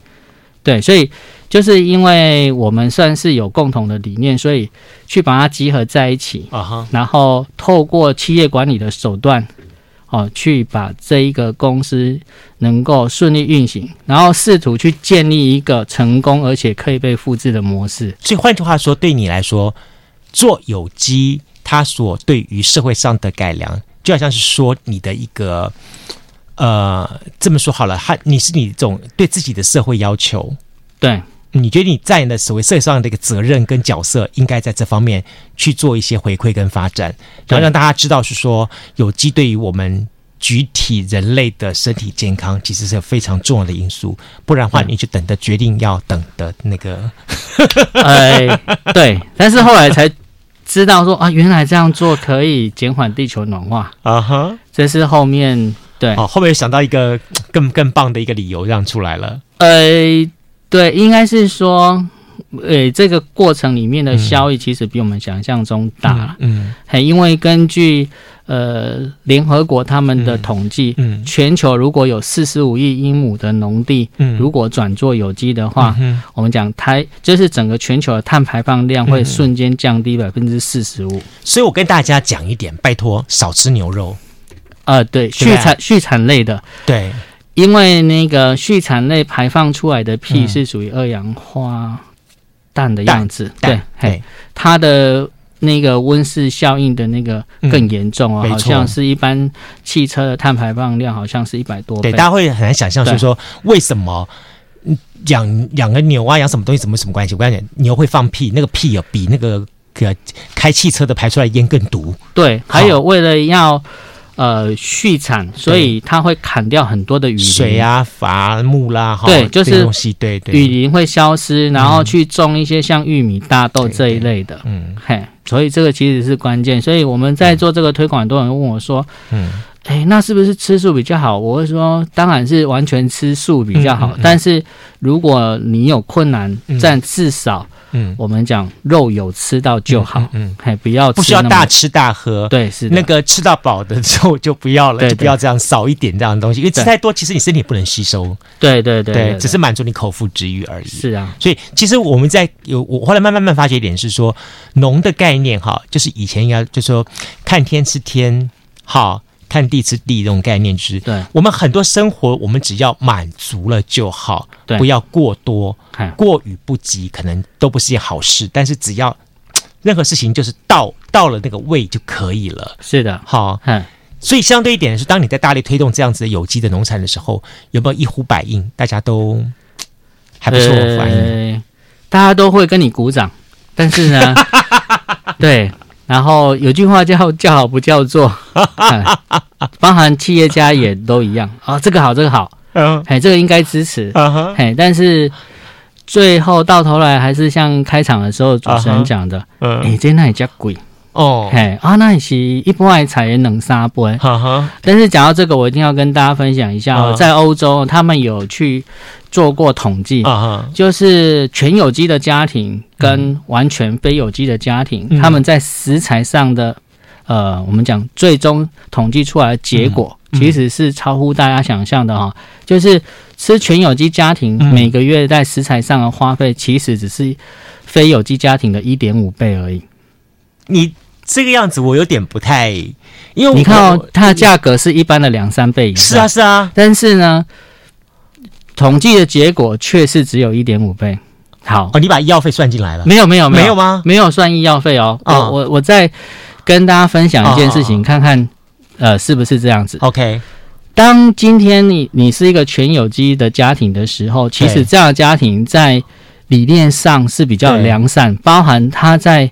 对，所以。就是因为我们算是有共同的理念，所以去把它集合在一起，uh huh. 然后透过企业管理的手段，哦，去把这一个公司能够顺利运行，然后试图去建立一个成功而且可以被复制的模式。所以换句话说，对你来说，做有机，它所对于社会上的改良，就好像是说你的一个，呃，这么说好了，它你是你这种对自己的社会要求，对。你觉得你在你的所谓社会上的一个责任跟角色，应该在这方面去做一些回馈跟发展，然后让大家知道是说，有机对于我们具体人类的身体健康，其实是非常重要的因素。不然的话，你就等着决定要等的那个。哎，对。但是后来才知道说啊，原来这样做可以减缓地球暖化啊哈。这是后面对哦，后面想到一个更更棒的一个理由让出来了。呃。对，应该是说，呃，这个过程里面的效益其实比我们想象中大。嗯，很、嗯、因为根据呃联合国他们的统计，嗯，嗯全球如果有四十五亿英亩的农地，嗯，如果转做有机的话，嗯、我们讲台就是整个全球的碳排放量会瞬间降低百分之四十五。所以我跟大家讲一点，拜托少吃牛肉。呃，对，畜产畜产类的，对。因为那个畜产类排放出来的屁是属于二氧化氮的样子，嗯、对，嘿，它的那个温室效应的那个更严重哦，嗯、好像是一般汽车的碳排放量好像是一百多倍。对，大家会很难想象，就是说为什么养养个牛啊，养什么东西，什么什么关系？我跟你讲，牛会放屁，那个屁啊，比那个开汽车的排出来烟更毒。对，还有为了要。呃，畜产，所以它会砍掉很多的雨林、水啊、伐木啦，对，就是东西，对对，雨林会消失，然后去种一些像玉米、大豆这一类的，嗯，嘿，所以这个其实是关键。所以我们在做这个推广，很多人问我说，嗯，哎，那是不是吃素比较好？我会说，当然是完全吃素比较好。但是如果你有困难，但至少。嗯，我们讲肉有吃到就好，嗯，还不要不需要大吃大喝，对，是那个吃到饱的肉就不要了，就不要这样少一点这样的东西，因为吃太多其实你身体不能吸收，对对对，只是满足你口腹之欲而已。是啊，所以其实我们在有我后来慢慢慢发觉一点是说，农的概念哈，就是以前应该就说看天吃天，好。看地吃地这种概念，就是对。我们很多生活，我们只要满足了就好，对。不要过多，过与不及可能都不是件好事。但是只要 任何事情就是到到了那个位就可以了。是的，好，嗯，所以相对一点是，当你在大力推动这样子的有机的农产的时候，有没有一呼百应？大家都还不错反应、呃，大家都会跟你鼓掌，但是呢，对，然后有句话叫“叫好不叫座”，嗯，包含企业家也都一样。啊、哦，这个好，这个好，嗯，哎，这个应该支持，嗯哼，哎，但是。最后到头来还是像开场的时候主持人讲的，嗯，哎，这那里叫贵哦，嘿啊，那也是一般爱采两三杯，哈哈。但是讲到这个，我一定要跟大家分享一下哦，在欧洲他们有去做过统计，啊就是全有机的家庭跟完全非有机的家庭，他们在食材上的，呃，我们讲最终统计出来的结果。其实是超乎大家想象的哈，就是吃全有机家庭每个月在食材上的花费，其实只是非有机家庭的一点五倍而已。你这个样子我有点不太，因为你看哦，它的价格是一般的两三倍以上。是啊，是啊。但是呢，统计的结果却是只有一点五倍。好，哦，你把医药费算进来了？没有，没有，没有吗？没有算医药费哦。我我我再跟大家分享一件事情，看看。呃，是不是这样子？OK，当今天你你是一个全有机的家庭的时候，其实这样的家庭在理念上是比较良善，包含他在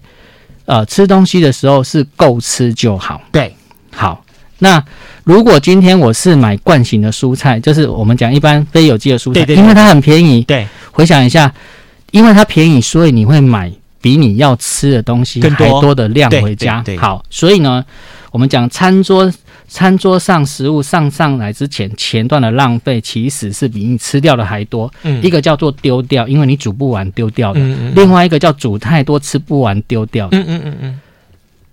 呃吃东西的时候是够吃就好。对，好。那如果今天我是买惯型的蔬菜，就是我们讲一般非有机的蔬菜，因为它很便宜。对，回想一下，因为它便宜，所以你会买比你要吃的东西还多的量回家。对，好，所以呢。我们讲餐桌，餐桌上食物上上来之前，前段的浪费其实是比你吃掉的还多。嗯，一个叫做丢掉，因为你煮不完丢掉的；嗯嗯嗯，另外一个叫煮太多吃不完丢掉的。嗯嗯嗯嗯。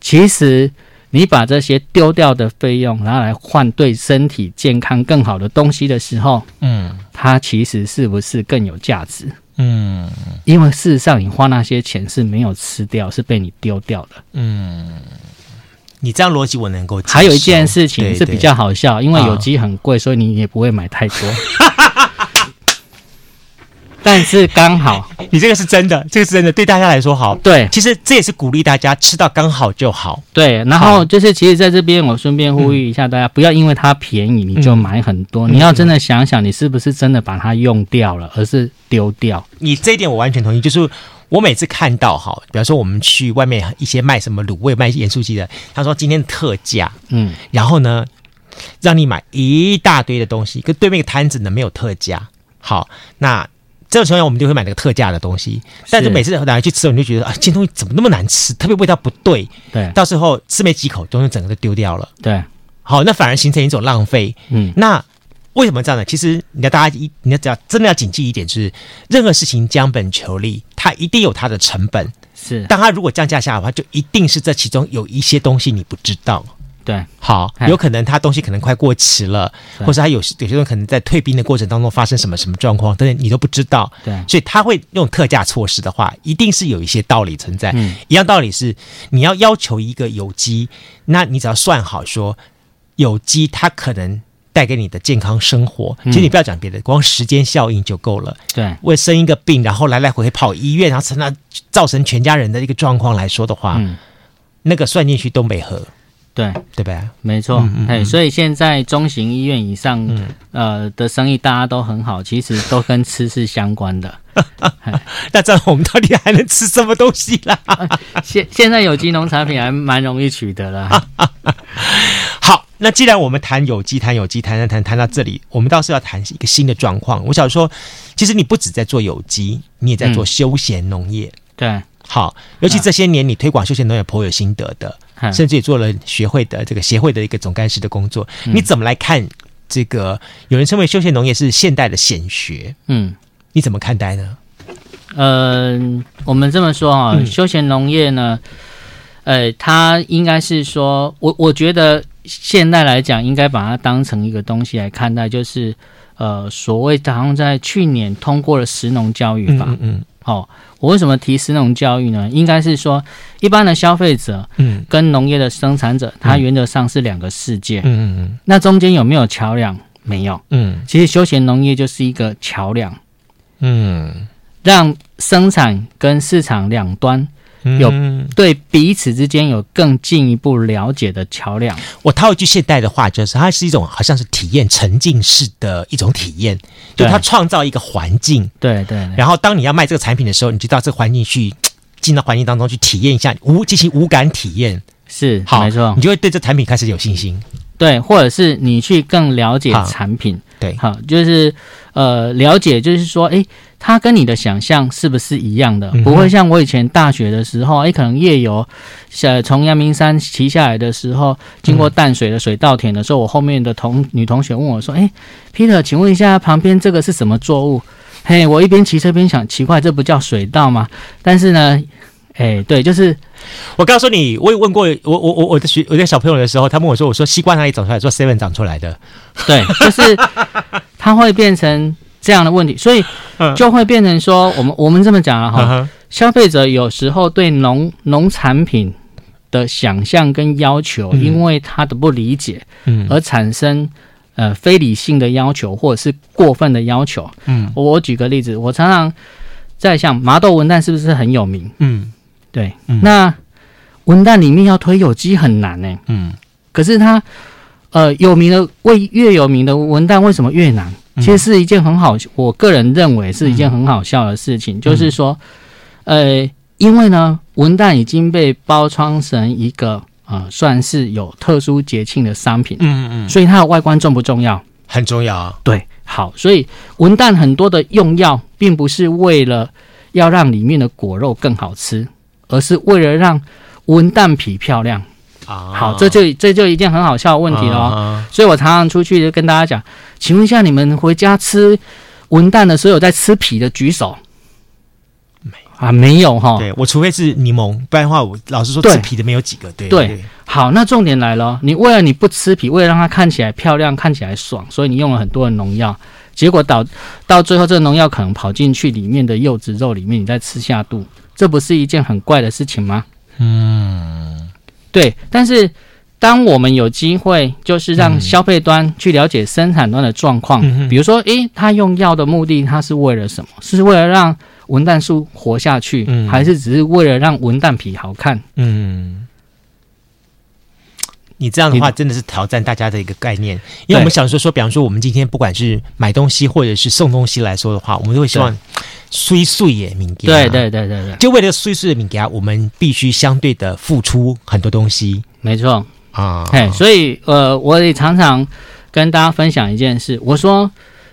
其实你把这些丢掉的费用拿来换对身体健康更好的东西的时候，嗯，它其实是不是更有价值？嗯，因为事实上你花那些钱是没有吃掉，是被你丢掉的。嗯。你这样逻辑我能够。还有一件事情是比较好笑，对对，因为有机很贵，所以你也不会买太多。但是刚好，你这个是真的，这个是真的，对大家来说好。对，其实这也是鼓励大家吃到刚好就好。对，然后就是其实在这边我顺便呼吁一下大家，不要因为它便宜你就买很多，嗯、你要真的想想你是不是真的把它用掉了，而是丢掉。你这一点我完全同意，就是。我每次看到哈，比方说我们去外面一些卖什么卤味、卖盐酥鸡的，他说今天特价，嗯，然后呢，让你买一大堆的东西，跟对面摊子呢没有特价。好，那这种情况下我们就会买那个特价的东西，但是每次拿去吃，你就觉得啊，这东西怎么那么难吃，特别味道不对，对，到时候吃没几口，东西整个都丢掉了，对，好，那反而形成一种浪费，嗯，那。为什么这样呢？其实你要大家一，你要只要真的要谨记一点，就是任何事情将本求利，它一定有它的成本。是，但它如果降价下来的话，就一定是这其中有一些东西你不知道。对，好，有可能它东西可能快过期了，或者它有有些人可能在退兵的过程当中发生什么什么状况，但是你都不知道。对，所以他会用特价措施的话，一定是有一些道理存在。嗯，一样道理是，你要要求一个有机，那你只要算好说有机，它可能。带给你的健康生活，其实你不要讲别的，光时间效应就够了。对，为生一个病，然后来来回回跑医院，然后成了造成全家人的一个状况来说的话，嗯，那个算进去都没合。对，对吧？没错。哎，所以现在中型医院以上，呃的生意大家都很好，其实都跟吃是相关的。那这样我们到底还能吃什么东西啦？现现在有机农产品还蛮容易取得了。好。那既然我们谈有机，谈有机，谈谈谈谈到这里，我们倒是要谈一个新的状况。我想说，其实你不止在做有机，你也在做休闲农业。嗯、对，好，尤其这些年你推广休闲农业颇有心得的，嗯、甚至也做了学会的这个协会的一个总干事的工作。嗯、你怎么来看这个？有人称为休闲农业是现代的显学，嗯，你怎么看待呢？嗯、呃，我们这么说啊，休闲农业呢，呃，它应该是说，我我觉得。现在来讲，应该把它当成一个东西来看待，就是呃，所谓好像在去年通过了食农教育法。嗯，嗯，哦，我为什么提食农教育呢？应该是说，一般的消费者，嗯，跟农业的生产者，它原则上是两个世界。嗯嗯嗯。那中间有没有桥梁？没有。嗯。其实休闲农业就是一个桥梁。嗯。让生产跟市场两端有对彼此之间有更进一步了解的桥梁。我套一句现代的话，就是它是一种好像是体验沉浸式的一种体验，就它创造一个环境，对对，对。然后当你要卖这个产品的时候，你就到这个环境去，进到环境当中去体验一下无进行无感体验，是好没错，你就会对这产品开始有信心。对，或者是你去更了解产品，对，好，就是呃，了解，就是说，哎，它跟你的想象是不是一样的？嗯、不会像我以前大学的时候，哎，可能夜游，呃，从阳明山骑下来的时候，经过淡水的水稻田的时候，嗯、我后面的同女同学问我说，哎，Peter，请问一下，旁边这个是什么作物？嘿，我一边骑车边想，奇怪，这不叫水稻吗？但是呢。哎，对，就是我告诉你，我也问过我我我我的学我的小朋友的时候，他问我说：“我说西瓜哪里长出来？说 seven 长出来的。”对，就是它会变成这样的问题，所以就会变成说，我们我们这么讲了哈，消费者有时候对农农产品的想象跟要求，因为他的不理解，嗯，而产生呃非理性的要求或者是过分的要求。嗯，我举个例子，我常常在想麻豆文旦是不是很有名？嗯。对，嗯、那文旦里面要推有机很难呢、欸。嗯，可是它，呃，有名的为越有名的文旦为什么越难？嗯、其实是一件很好，我个人认为是一件很好笑的事情，嗯、就是说，呃，因为呢，文旦已经被包装成一个呃，算是有特殊节庆的商品。嗯嗯嗯，所以它的外观重不重要？很重要啊。对，好，所以文旦很多的用药，并不是为了要让里面的果肉更好吃。而是为了让文旦皮漂亮啊！好，这就这就一件很好笑的问题了。啊、所以我常常出去就跟大家讲，请问一下，你们回家吃文旦的时候有在吃皮的举手？没啊，没有哈。对，我除非是柠檬，不然的话，我老实说吃皮的没有几个。对对，对，好，那重点来了，你为了你不吃皮，为了让它看起来漂亮、看起来爽，所以你用了很多的农药，结果导到最后，这个农药可能跑进去里面的柚子肉里面，你再吃下肚。这不是一件很怪的事情吗？嗯，对。但是，当我们有机会，就是让消费端去了解生产端的状况，嗯、比如说，诶，他用药的目的，他是为了什么？是为了让文旦树活下去，嗯、还是只是为了让文旦皮好看？嗯。你这样的话真的是挑战大家的一个概念，因为我们想说说，比方说我们今天不管是买东西或者是送东西来说的话，我们都会希望虽碎也敏感。对对对对对，就为了碎碎的敏感，我们必须相对的付出很多东西。没错啊，嘿，所以呃，我也常常跟大家分享一件事，我说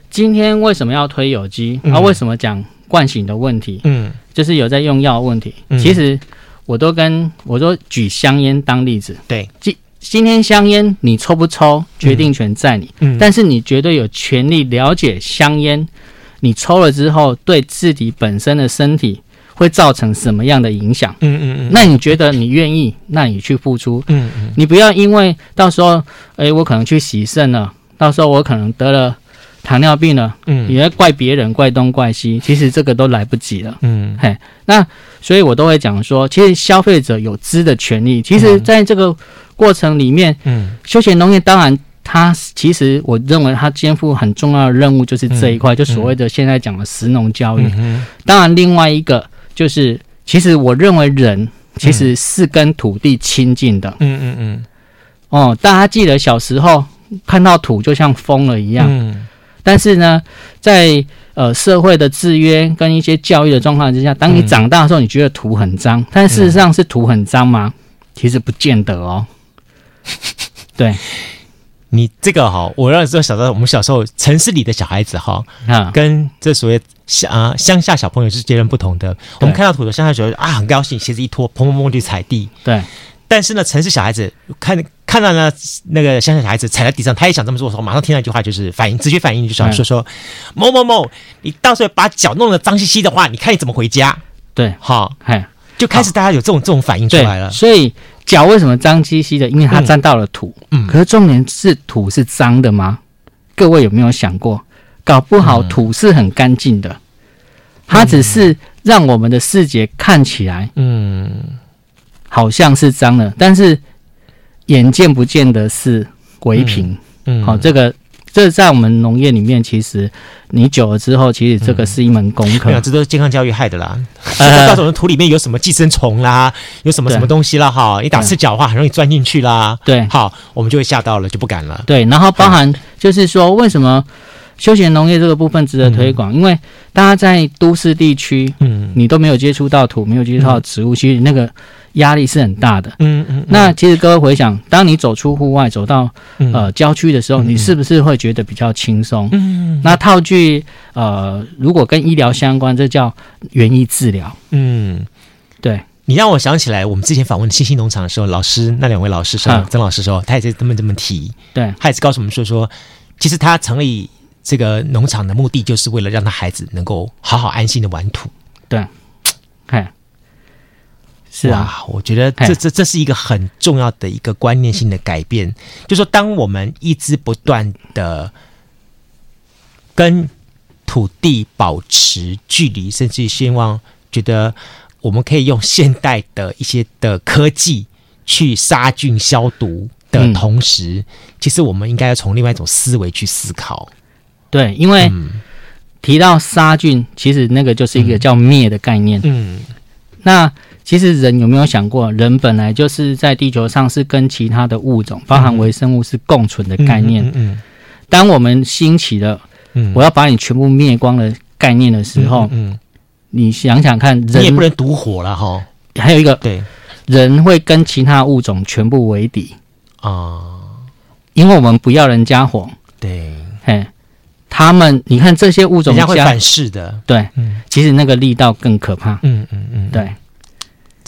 今天为什么要推有机？啊，为什么讲惯性的问题？嗯，就是有在用药问题。其实我都跟我都举香烟当例子，对，今天香烟你抽不抽，决定权在你。嗯，嗯，但是你绝对有权利了解香烟，你抽了之后对自己本身的身体会造成什么样的影响？嗯嗯嗯。那你觉得你愿意，那你去付出。嗯嗯。你不要因为到时候，哎，我可能去洗肾了，到时候我可能得了糖尿病了，嗯，你要怪别人，怪东怪西，其实这个都来不及了。嗯，嘿，那所以我都会讲说，其实消费者有知的权利。其实在这个。过程里面，嗯，休闲农业当然，它其实我认为它肩负很重要的任务，就是这一块，嗯、就所谓的现在讲的食农教育。当然，另外一个就是，其实我认为人其实是跟土地亲近的。嗯嗯嗯。哦，大家记得小时候看到土就像疯了一样。嗯。但是呢，在呃社会的制约跟一些教育的状况之下，当你长大的时候，你觉得土很脏，但事实上是土很脏吗？其实不见得哦。对，你这个哈，我让你说小时候，我们小时候城市里的小孩子哈，嗯，跟这所谓乡啊乡下小朋友是截然不同的。我们看到土的乡下小孩啊，很高兴，鞋子一脱，砰砰砰去踩地。对，但是呢，城市小孩子看看到呢那个乡下小孩子踩在地上，他也想这么做的时候，马上听到一句话，就是反应直接反应，就想说说某某某，你到时候把脚弄得脏兮兮的话，你看你怎么回家？对，好，哎，就开始大家有这种这种反应出来了，所以。脚为什么脏兮兮的？因为它沾到了土。嗯，可是重点是土是脏的吗？各位有没有想过？搞不好土是很干净的，它只是让我们的视觉看起来，嗯，好像是脏的，但是眼见不见得是鬼品。嗯，好，这个这在我们农业里面，其实你久了之后，其实这个是一门功课。嗯、这都是健康教育害的啦。呃，到时候土里面有什么寄生虫啦，有什么什么东西啦，哈，你打赤脚的话，很容易钻进去啦。对，好，我们就会吓到了，就不敢了。对，然后包含就是说，为什么？休闲农业这个部分值得推广，嗯、因为大家在都市地区，嗯，你都没有接触到土，没有接触到植物，嗯、其实那个压力是很大的。嗯嗯。嗯那其实各位回想，当你走出户外，走到呃郊区的时候，嗯、你是不是会觉得比较轻松？嗯。那套句呃，如果跟医疗相关，这叫园艺治疗。嗯，对。你让我想起来，我们之前访问新兴农场的时候，老师那两位老师说，曾老师说，他也是这么这么提。对，他也是告诉我们说说，其实他成立。这个农场的目的就是为了让他孩子能够好好安心的玩土。对，哎，是啊，我觉得这这这是一个很重要的一个观念性的改变。就说，当我们一直不断的跟土地保持距离，甚至希望觉得我们可以用现代的一些的科技去杀菌消毒的同时，嗯、其实我们应该要从另外一种思维去思考。对，因为提到杀菌，其实那个就是一个叫灭的概念。嗯，那其实人有没有想过，人本来就是在地球上是跟其他的物种，包含微生物是共存的概念。嗯，当我们兴起了，我要把你全部灭光的概念的时候，嗯，你想想看，人也不能独活了哈。还有一个，对，人会跟其他物种全部为敌啊，因为我们不要人家火。对，嘿。他们，你看这些物种，人家会反噬的。对，嗯，其实那个力道更可怕。嗯嗯嗯，对，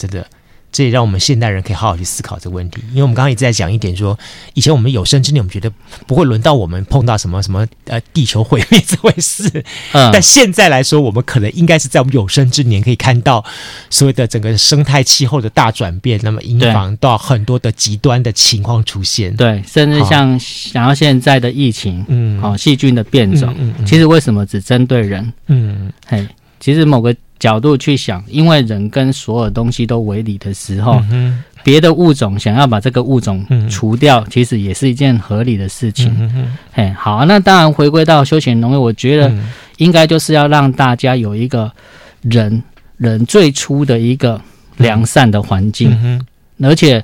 真的。这也让我们现代人可以好好去思考这个问题，因为我们刚刚一直在讲一点说，说以前我们有生之年，我们觉得不会轮到我们碰到什么什么呃地球毁灭这回事，嗯，但现在来说，我们可能应该是在我们有生之年可以看到所谓的整个生态气候的大转变，那么引防到很多的极端的情况出现，对，甚至像想要现在的疫情，嗯，好，细菌的变种，嗯，其实为什么只针对人？嗯，嘿，其实某个。角度去想，因为人跟所有东西都为理的时候，嗯、别的物种想要把这个物种除掉，嗯、其实也是一件合理的事情。嗯、哼嘿，好，那当然回归到休闲农业，我觉得应该就是要让大家有一个人人最初的一个良善的环境，而且，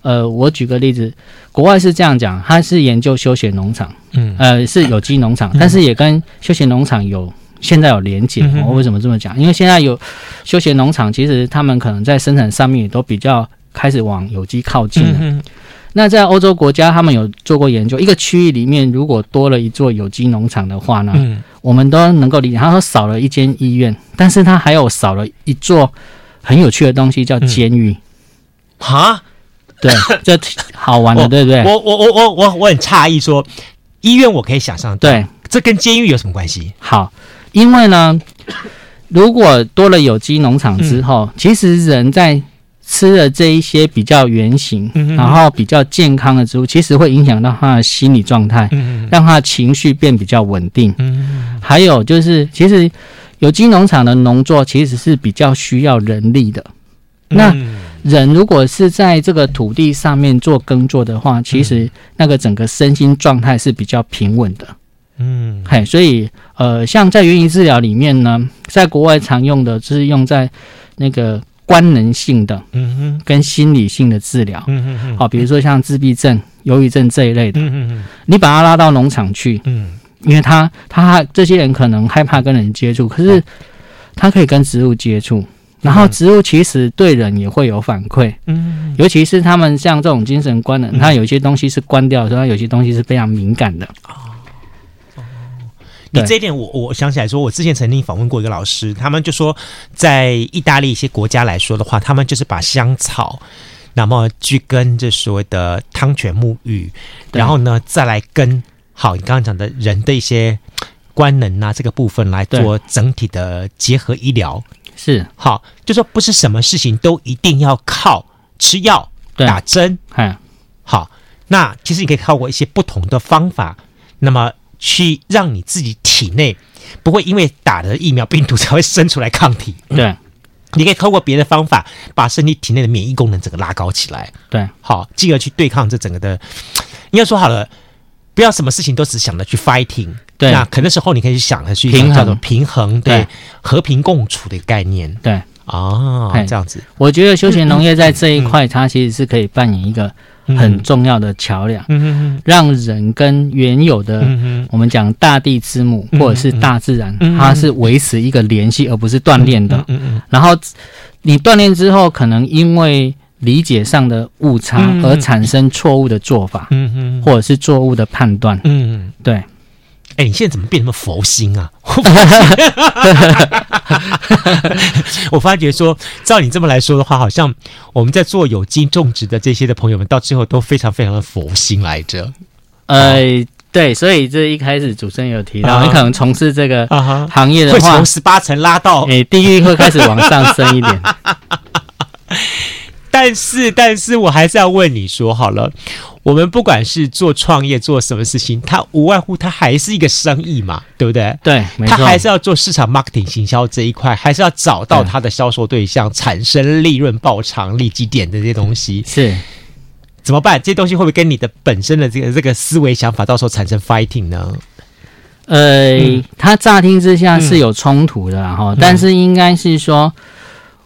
呃，我举个例子，国外是这样讲，他是研究休闲农场，嗯，呃，是有机农场，嗯、但是也跟休闲农场有。现在有连结，我为什么这么讲？因为现在有休闲农场，其实他们可能在生产上面也都比较开始往有机靠近了。那在欧洲国家，他们有做过研究，一个区域里面如果多了一座有机农场的话呢，我们都能够理解。他说少了一间医院，但是他还有少了一座很有趣的东西，叫监狱。哈，对，这好玩的，对不对？我我我我我我很诧异，说医院我可以想象，对，这跟监狱有什么关系？好。因为呢，如果多了有机农场之后，嗯、其实人在吃了这一些比较圆形，嗯、然后比较健康的植物，其实会影响到他的心理状态，嗯、让他的情绪变比较稳定。还有就是，其实有机农场的农作其实是比较需要人力的。嗯、那人如果是在这个土地上面做耕作的话，其实那个整个身心状态是比较平稳的。嗯，嘿，所以呃，像在园艺治疗里面呢，在国外常用的就是用在那个官能性的，嗯哼，跟心理性的治疗，嗯哼哼，好，比如说像自闭症、忧郁症这一类的，嗯哼哼，你把他拉到农场去，嗯，因为他他这些人可能害怕跟人接触，可是他可以跟植物接触，然后植物其实对人也会有反馈，嗯，尤其是他们像这种精神官能，他有些东西是关掉的时候，他有些东西是非常敏感的。你这一点我，我我想起来说，我之前曾经访问过一个老师，他们就说，在意大利一些国家来说的话，他们就是把香草，那么去跟这所谓的汤泉沐浴，然后呢再来跟好你刚刚讲的人的一些官能啊这个部分来做整体的结合医疗，是。好，就说不是什么事情都一定要靠吃药打针，嗯，好，那其实你可以透过一些不同的方法，那么。去让你自己体内不会因为打了疫苗，病毒才会生出来抗体。对，你可以透过别的方法把身体体内的免疫功能整个拉高起来。对，好，进而去对抗这整个的。应该说好了，不要什么事情都只想着去 fighting。对，那可能时候你可以去想的去平衡叫做平衡，对，对和平共处的概念。对，哦，嘿这样子，我觉得休闲农业在这一块，嗯它其实是可以扮演一个很重要的桥梁，嗯让人跟原有的嗯我们讲大地之母嗯或者是大自然嗯，它是维持一个联系，而不是锻炼的。然后你锻炼之后，可能因为理解上的误差嗯。而产生错误的做法，或者是错误的判断。嗯，对，哎，你现在怎么变那么佛心啊？我发觉说，照你这么来说的话，好像我们在做有机种植的这些的朋友们，到最后都非常非常的佛心来着。呃，对，所以这一开始主持人有提到，啊你可能从事这个行业的话会从，十八层拉到诶，地域会开始往上升一点。但是，但是我还是要问你说好了，我们不管是做创业做什么事情，它无外乎它还是一个生意嘛，对不对？对，没它还，是要做市场 marketing 行销这一块，还是要找到它的销售对象，产生利润爆场、利基点的这些东西，是。怎么办？这些东西会不会跟你的本身的这个这个思维想法，到时候产生 fighting 呢？呃，嗯它乍听之下是有冲突的啦哈、但是应该是说，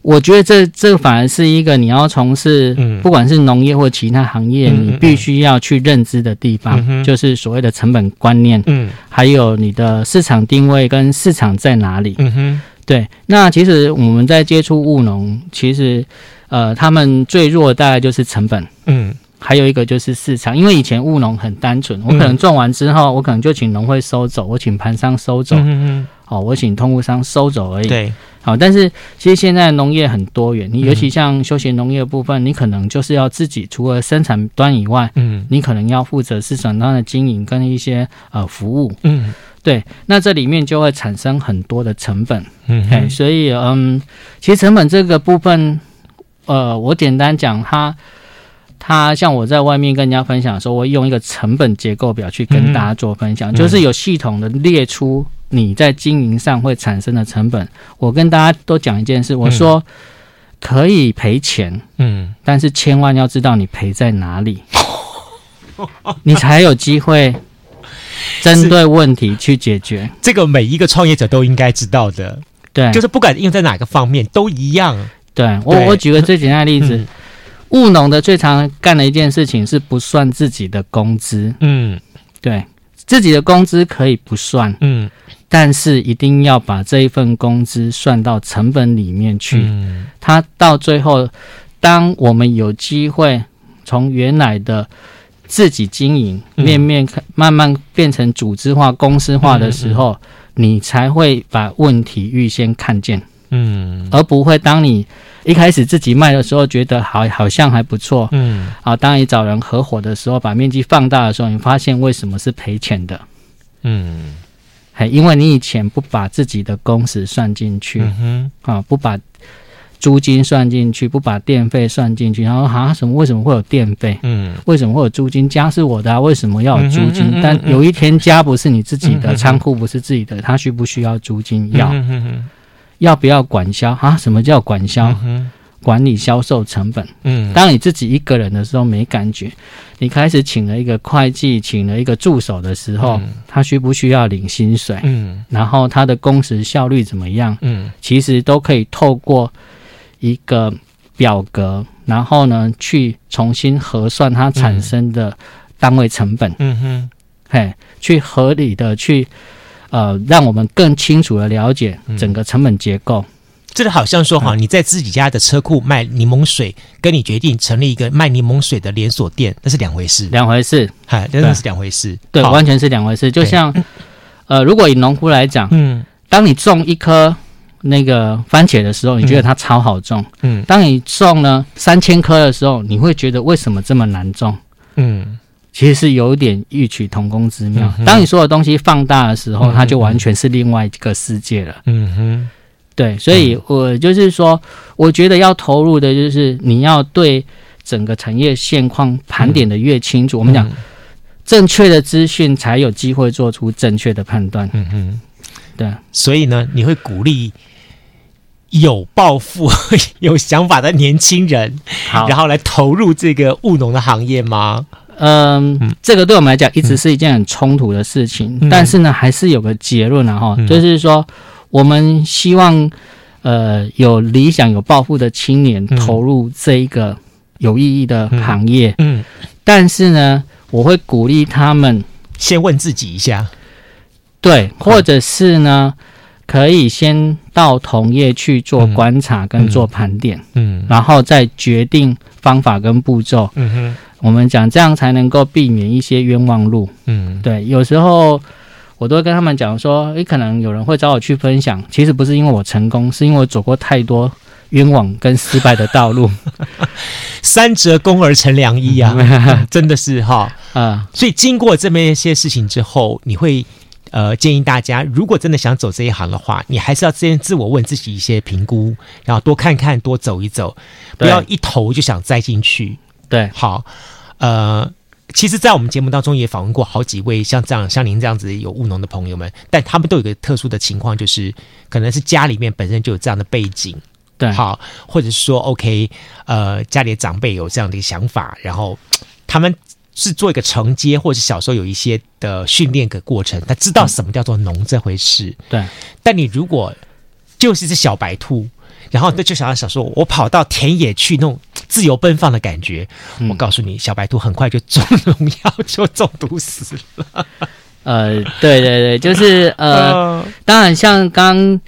我觉得这这反而是一个你要从事，嗯。不管是农业或其他行业，嗯你必须要去认知的地方，就是所谓的成本观念，嗯。还有你的市场定位跟市场在哪里。嗯哼。对，那其实我们在接触务农，其实呃，他们最弱的大概就是成本。嗯。还有一个就是市场，因为以前务农很单纯，我可能种完之后，我可能就请农会收走，我请盘商收走，嗯哦，我请通路商收走而已。，对，好，但是其实现在农业很多元，你尤其像休闲农业部分，你可能就是要自己除了生产端以外，嗯你可能要负责市场端的经营跟一些呃服务。嗯对，那这里面就会产生很多的成本。嗯哎、所以嗯，其实成本这个部分，呃，我简单讲它。它像我在外面跟人家分享的时候，我会用一个成本结构表去跟大家做分享，嗯就是有系统的列出你在经营上会产生的成本。我跟大家都讲一件事，我说可以赔钱，嗯但是千万要知道你赔在哪里，你才有机会针对问题去解决。这个每一个创业者都应该知道的，对，就是不管用在哪个方面都一样。对我对我举个最简单的例子。嗯务农的最常干的一件事情是不算自己的工资，嗯对自己的工资可以不算，嗯。但是一定要把这一份工资算到成本里面去。嗯。它到最后，当我们有机会从原来的自己经营，嗯。面面看慢慢变成组织化、公司化的时候，你才会把问题预先看见，嗯。而不会当你一开始自己卖的时候觉得好好像还不错。嗯啊，当你找人合伙的时候，把面积放大的时候，你发现为什么是赔钱的？嗯还，因为你以前不把自己的工时算进去、嗯啊，不把租金算进去，不把电费算进去，然后啊，什么为什么会有电费？嗯为什么会有租金？家是我的啊，为什么要有租金？嗯哼嗯哼但有一天家不是你自己的，仓库不是自己的，他需不需要租金？要，嗯哼要不要管销啊？什么叫管销？嗯管理销售成本。嗯当你自己一个人的时候没感觉，你开始请了一个会计，请了一个助手的时候，嗯他需不需要领薪水？嗯然后他的工时效率怎么样？嗯其实都可以透过一个表格，然后呢去重新核算它产生的单位成本，嗯哼嘿，去合理的去呃，让我们更清楚的了解整个成本结构。这个好像说哈，你在自己家的车库卖柠檬水，跟你决定成立一个卖柠檬水的连锁店，那是两回事。两回事，嗨，真的是两回事。对，完全是两回事。就像呃，如果以农夫来讲，嗯。当你种一颗那个番茄的时候，你觉得它超好种；嗯。当你种了三千颗的时候，你会觉得为什么这么难种？嗯其实是有点异曲同工之妙。嗯。当你所有东西放大的时候，嗯它就完全是另外一个世界了。嗯哼。对，所以我就是说，我觉得要投入的就是你要对整个产业现况盘点的越清楚，我们讲正确的资讯，才有机会做出正确的判断。嗯哼，对，所以呢，你会鼓励有抱负、有想法的年轻人，然后来投入这个务农的行业吗？嗯，嗯，这个对我们来讲一直是一件很冲突的事情，嗯、但是呢，还是有个结论啊，哈、嗯，就是说，我们希望，呃，有理想、有抱负的青年投入这一个有意义的行业，嗯，嗯，但是呢，我会鼓励他们先问自己一下，对，或者是呢。嗯可以先到同业去做观察跟做盘点，嗯，嗯，然后再决定方法跟步骤，嗯哼，我们讲这样才能够避免一些冤枉路，嗯，对，有时候我都会跟他们讲说，诶，可能有人会找我去分享，其实不是因为我成功，是因为我走过太多冤枉跟失败的道路，三折肱而成良医啊，真的是哈，啊，所以经过这么一些事情之后，你会。呃，建议大家，如果真的想走这一行的话，你还是要先自我问自己一些评估，然后多看看，多走一走，不要一头就想栽进去。对，好，呃，其实，在我们节目当中也访问过好几位像这样、像您这样子有务农的朋友们，但他们都有一个特殊的情况，就是可能是家里面本身就有这样的背景，对，好，或者是说，OK，呃，家里的长辈有这样的一个想法，然后他们。是做一个承接，或者是小时候有一些的训练的过程，他知道什么叫做农这回事。对，但你如果就是一只小白兔，然后那就想要想说，我跑到田野去那种自由奔放的感觉，嗯、我告诉你，小白兔很快就中农药，就中毒死了。呃，对对对，就是呃，当然像刚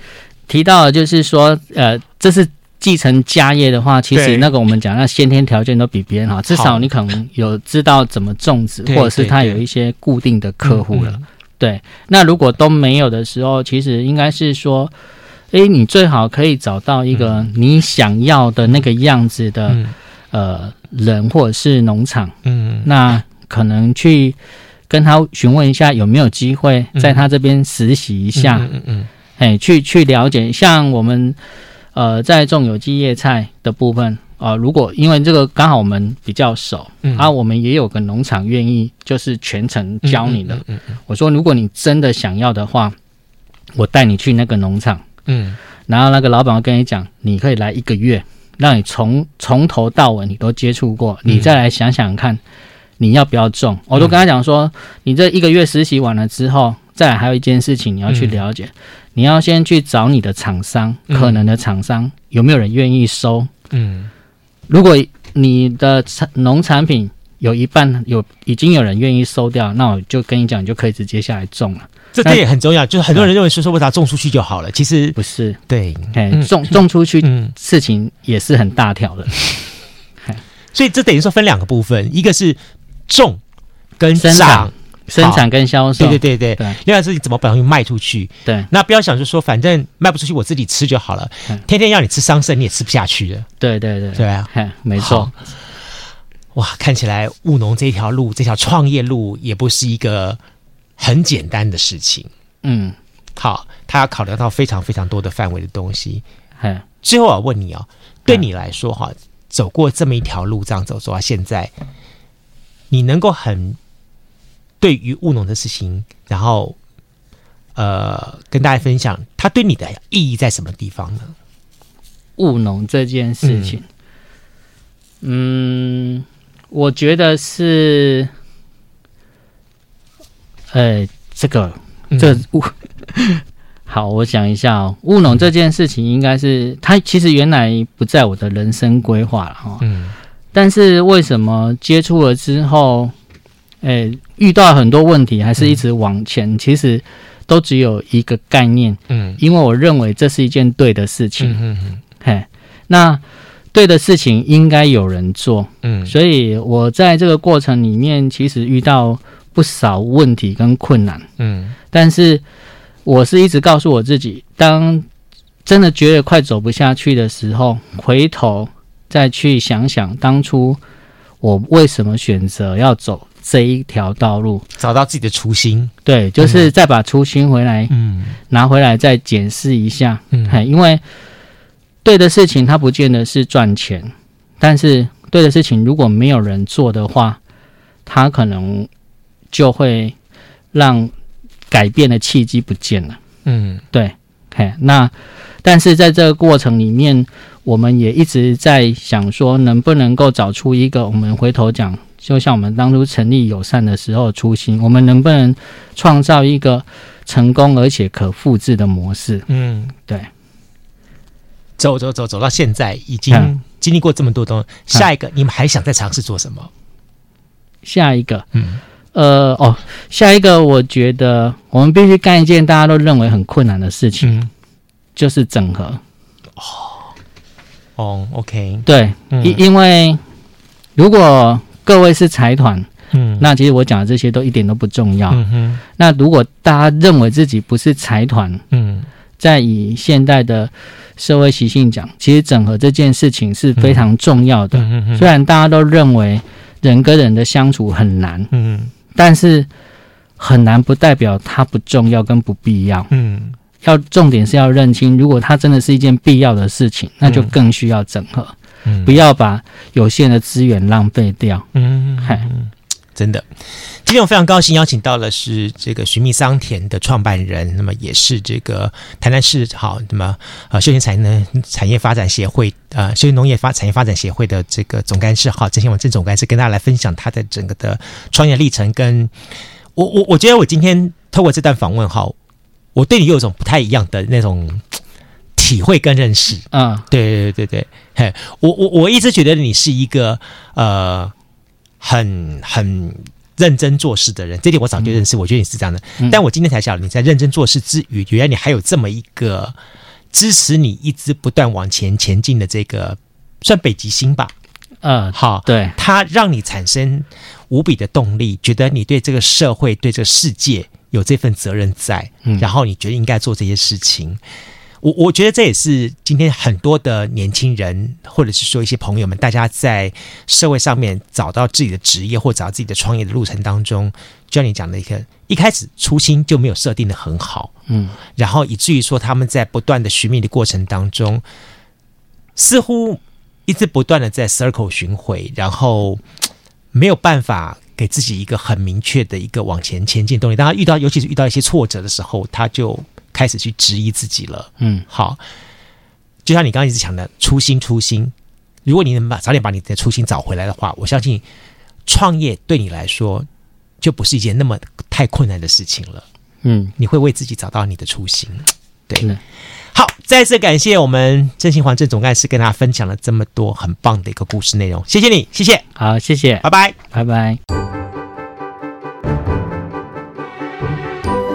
提到，就是说呃，这是。继承家业的话，其实那个我们讲，那先天条件都比别人好，至少你可能有知道怎么种植，或者是他有一些固定的客户了。对，那如果都没有的时候，其实应该是说，诶，你最好可以找到一个你想要的那个样子的呃人或者是农场，嗯，那可能去跟他询问一下有没有机会在他这边实习一下，嗯嗯，哎，去去了解，像我们。呃，在种有机叶菜的部分啊、呃，如果因为这个刚好我们比较熟，嗯，啊，我们也有个农场愿意就是全程教你的。嗯，嗯，嗯，我说，如果你真的想要的话，我带你去那个农场，嗯，然后那个老板会跟你讲，你可以来一个月，让你从从头到尾你都接触过，你再来想想看，你要不要种。嗯、我都跟他讲说，你这一个月实习完了之后，再来还有一件事情你要去了解。嗯你要先去找你的厂商，可能的厂商、嗯、有没有人愿意收？嗯，如果你的产农产品有一半有已经有人愿意收掉，那我就跟你讲，你就可以直接下来种了。这这也很重要，就是很多人认为说说为啥种出去就好了，其实不是。对，嗯、种种出去事情也是很大条的。嗯、所以这等于说分两个部分，一个是种跟长。生产跟销售，对对对对。另外是你怎么把东西卖出去？对，那不要想着说反正卖不出去，我自己吃就好了。天天要你吃桑葚，你也吃不下去的。对对对，对啊，没错。哇，看起来务农这条路，这条创业路也不是一个很简单的事情。嗯，好，他要考虑到非常非常多的范围的东西。嗯，最后我问你哦，对你来说哈，走过这么一条路，这样走走到现在，你能够很。对于务农的事情，然后呃，跟大家分享，它对你的意义在什么地方呢？务农这件事情，嗯，嗯，我觉得是，呃，这个这务、嗯、好，我想一下哦，务农这件事情应该是它其实原来不在我的人生规划了哈，嗯，但是为什么接触了之后？诶，遇到很多问题，还是一直往前，嗯、其实都只有一个概念，嗯，因为我认为这是一件对的事情，嗯嗯，嘿，那对的事情应该有人做，嗯，所以我在这个过程里面，其实遇到不少问题跟困难，嗯，但是我是一直告诉我自己，当真的觉得快走不下去的时候，回头再去想想当初我为什么选择要走。这一条道路，找到自己的初心，对，就是再把初心回来，嗯，拿回来再检视一下，嗯，因为对的事情它不见得是赚钱，但是对的事情如果没有人做的话，它可能就会让改变的契机不见了，嗯，对，嘿，那但是在这个过程里面，我们也一直在想说，能不能够找出一个我们回头讲。就像我们当初成立友善的时候初心，我们能不能创造一个成功而且可复制的模式？嗯，对。走走走走到现在，已经经历过这么多东西。下一个，你们还想再尝试做什么？下一个，嗯，呃，哦，下一个，我觉得我们必须干一件大家都认为很困难的事情，嗯、就是整合。哦，哦，OK，对，因、嗯、因为如果各位是财团，嗯，那其实我讲的这些都一点都不重要。嗯哼，那如果大家认为自己不是财团，嗯，在以现代的。社会习性讲，其实整合这件事情是非常重要的。虽然大家都认为人跟人的相处很难，嗯，但是很难不代表它不重要跟不必要。嗯，要重点是要认清，如果它真的是一件必要的事情，那就更需要整合。嗯，不要把有限的资源浪费掉。嗯，嗨。真的，今天我非常高兴邀请到的是这个寻觅桑田的创办人，那么也是这个台南市好，那么呃休闲产业产业发展协会呃休闲农业发产业发展协会的这个总干事哈郑兴文郑总干事跟大家来分享他的整个的创业历程。跟我我我觉得我今天透过这段访问哈，我对你有一种不太一样的那种体会跟认识。嗯，对对对对对，嘿，我我我一直觉得你是一个呃。很很认真做事的人，这点我早就认识。我觉得你是这样的，嗯、但我今天才晓得你在认真做事之余，原来你还有这么一个支持你一直不断往前前进的这个算北极星吧？嗯，好，对，它让你产生无比的动力，觉得你对这个社会、对这个世界有这份责任在，嗯、然后你觉得应该做这些事情。我我觉得这也是今天很多的年轻人，或者是说一些朋友们，大家在社会上面找到自己的职业或找到自己的创业的路程当中，就像你讲的一个一开始初心就没有设定的很好，嗯，然后以至于说他们在不断的寻觅的过程当中，似乎一直不断的在 circle 巡回，然后没有办法给自己一个很明确的一个往前前进动力。当他遇到，尤其是遇到一些挫折的时候，他就。开始去质疑自己了，嗯，好，就像你刚刚一直讲的初心，初心。如果你能把早点把你的初心找回来的话，我相信创业对你来说就不是一件那么太困难的事情了。嗯，你会为自己找到你的初心。对，嗯、好，再次感谢我们郑兴华郑总干事跟大家分享了这么多很棒的一个故事内容，谢谢你，谢谢，好，谢谢，拜拜，拜拜。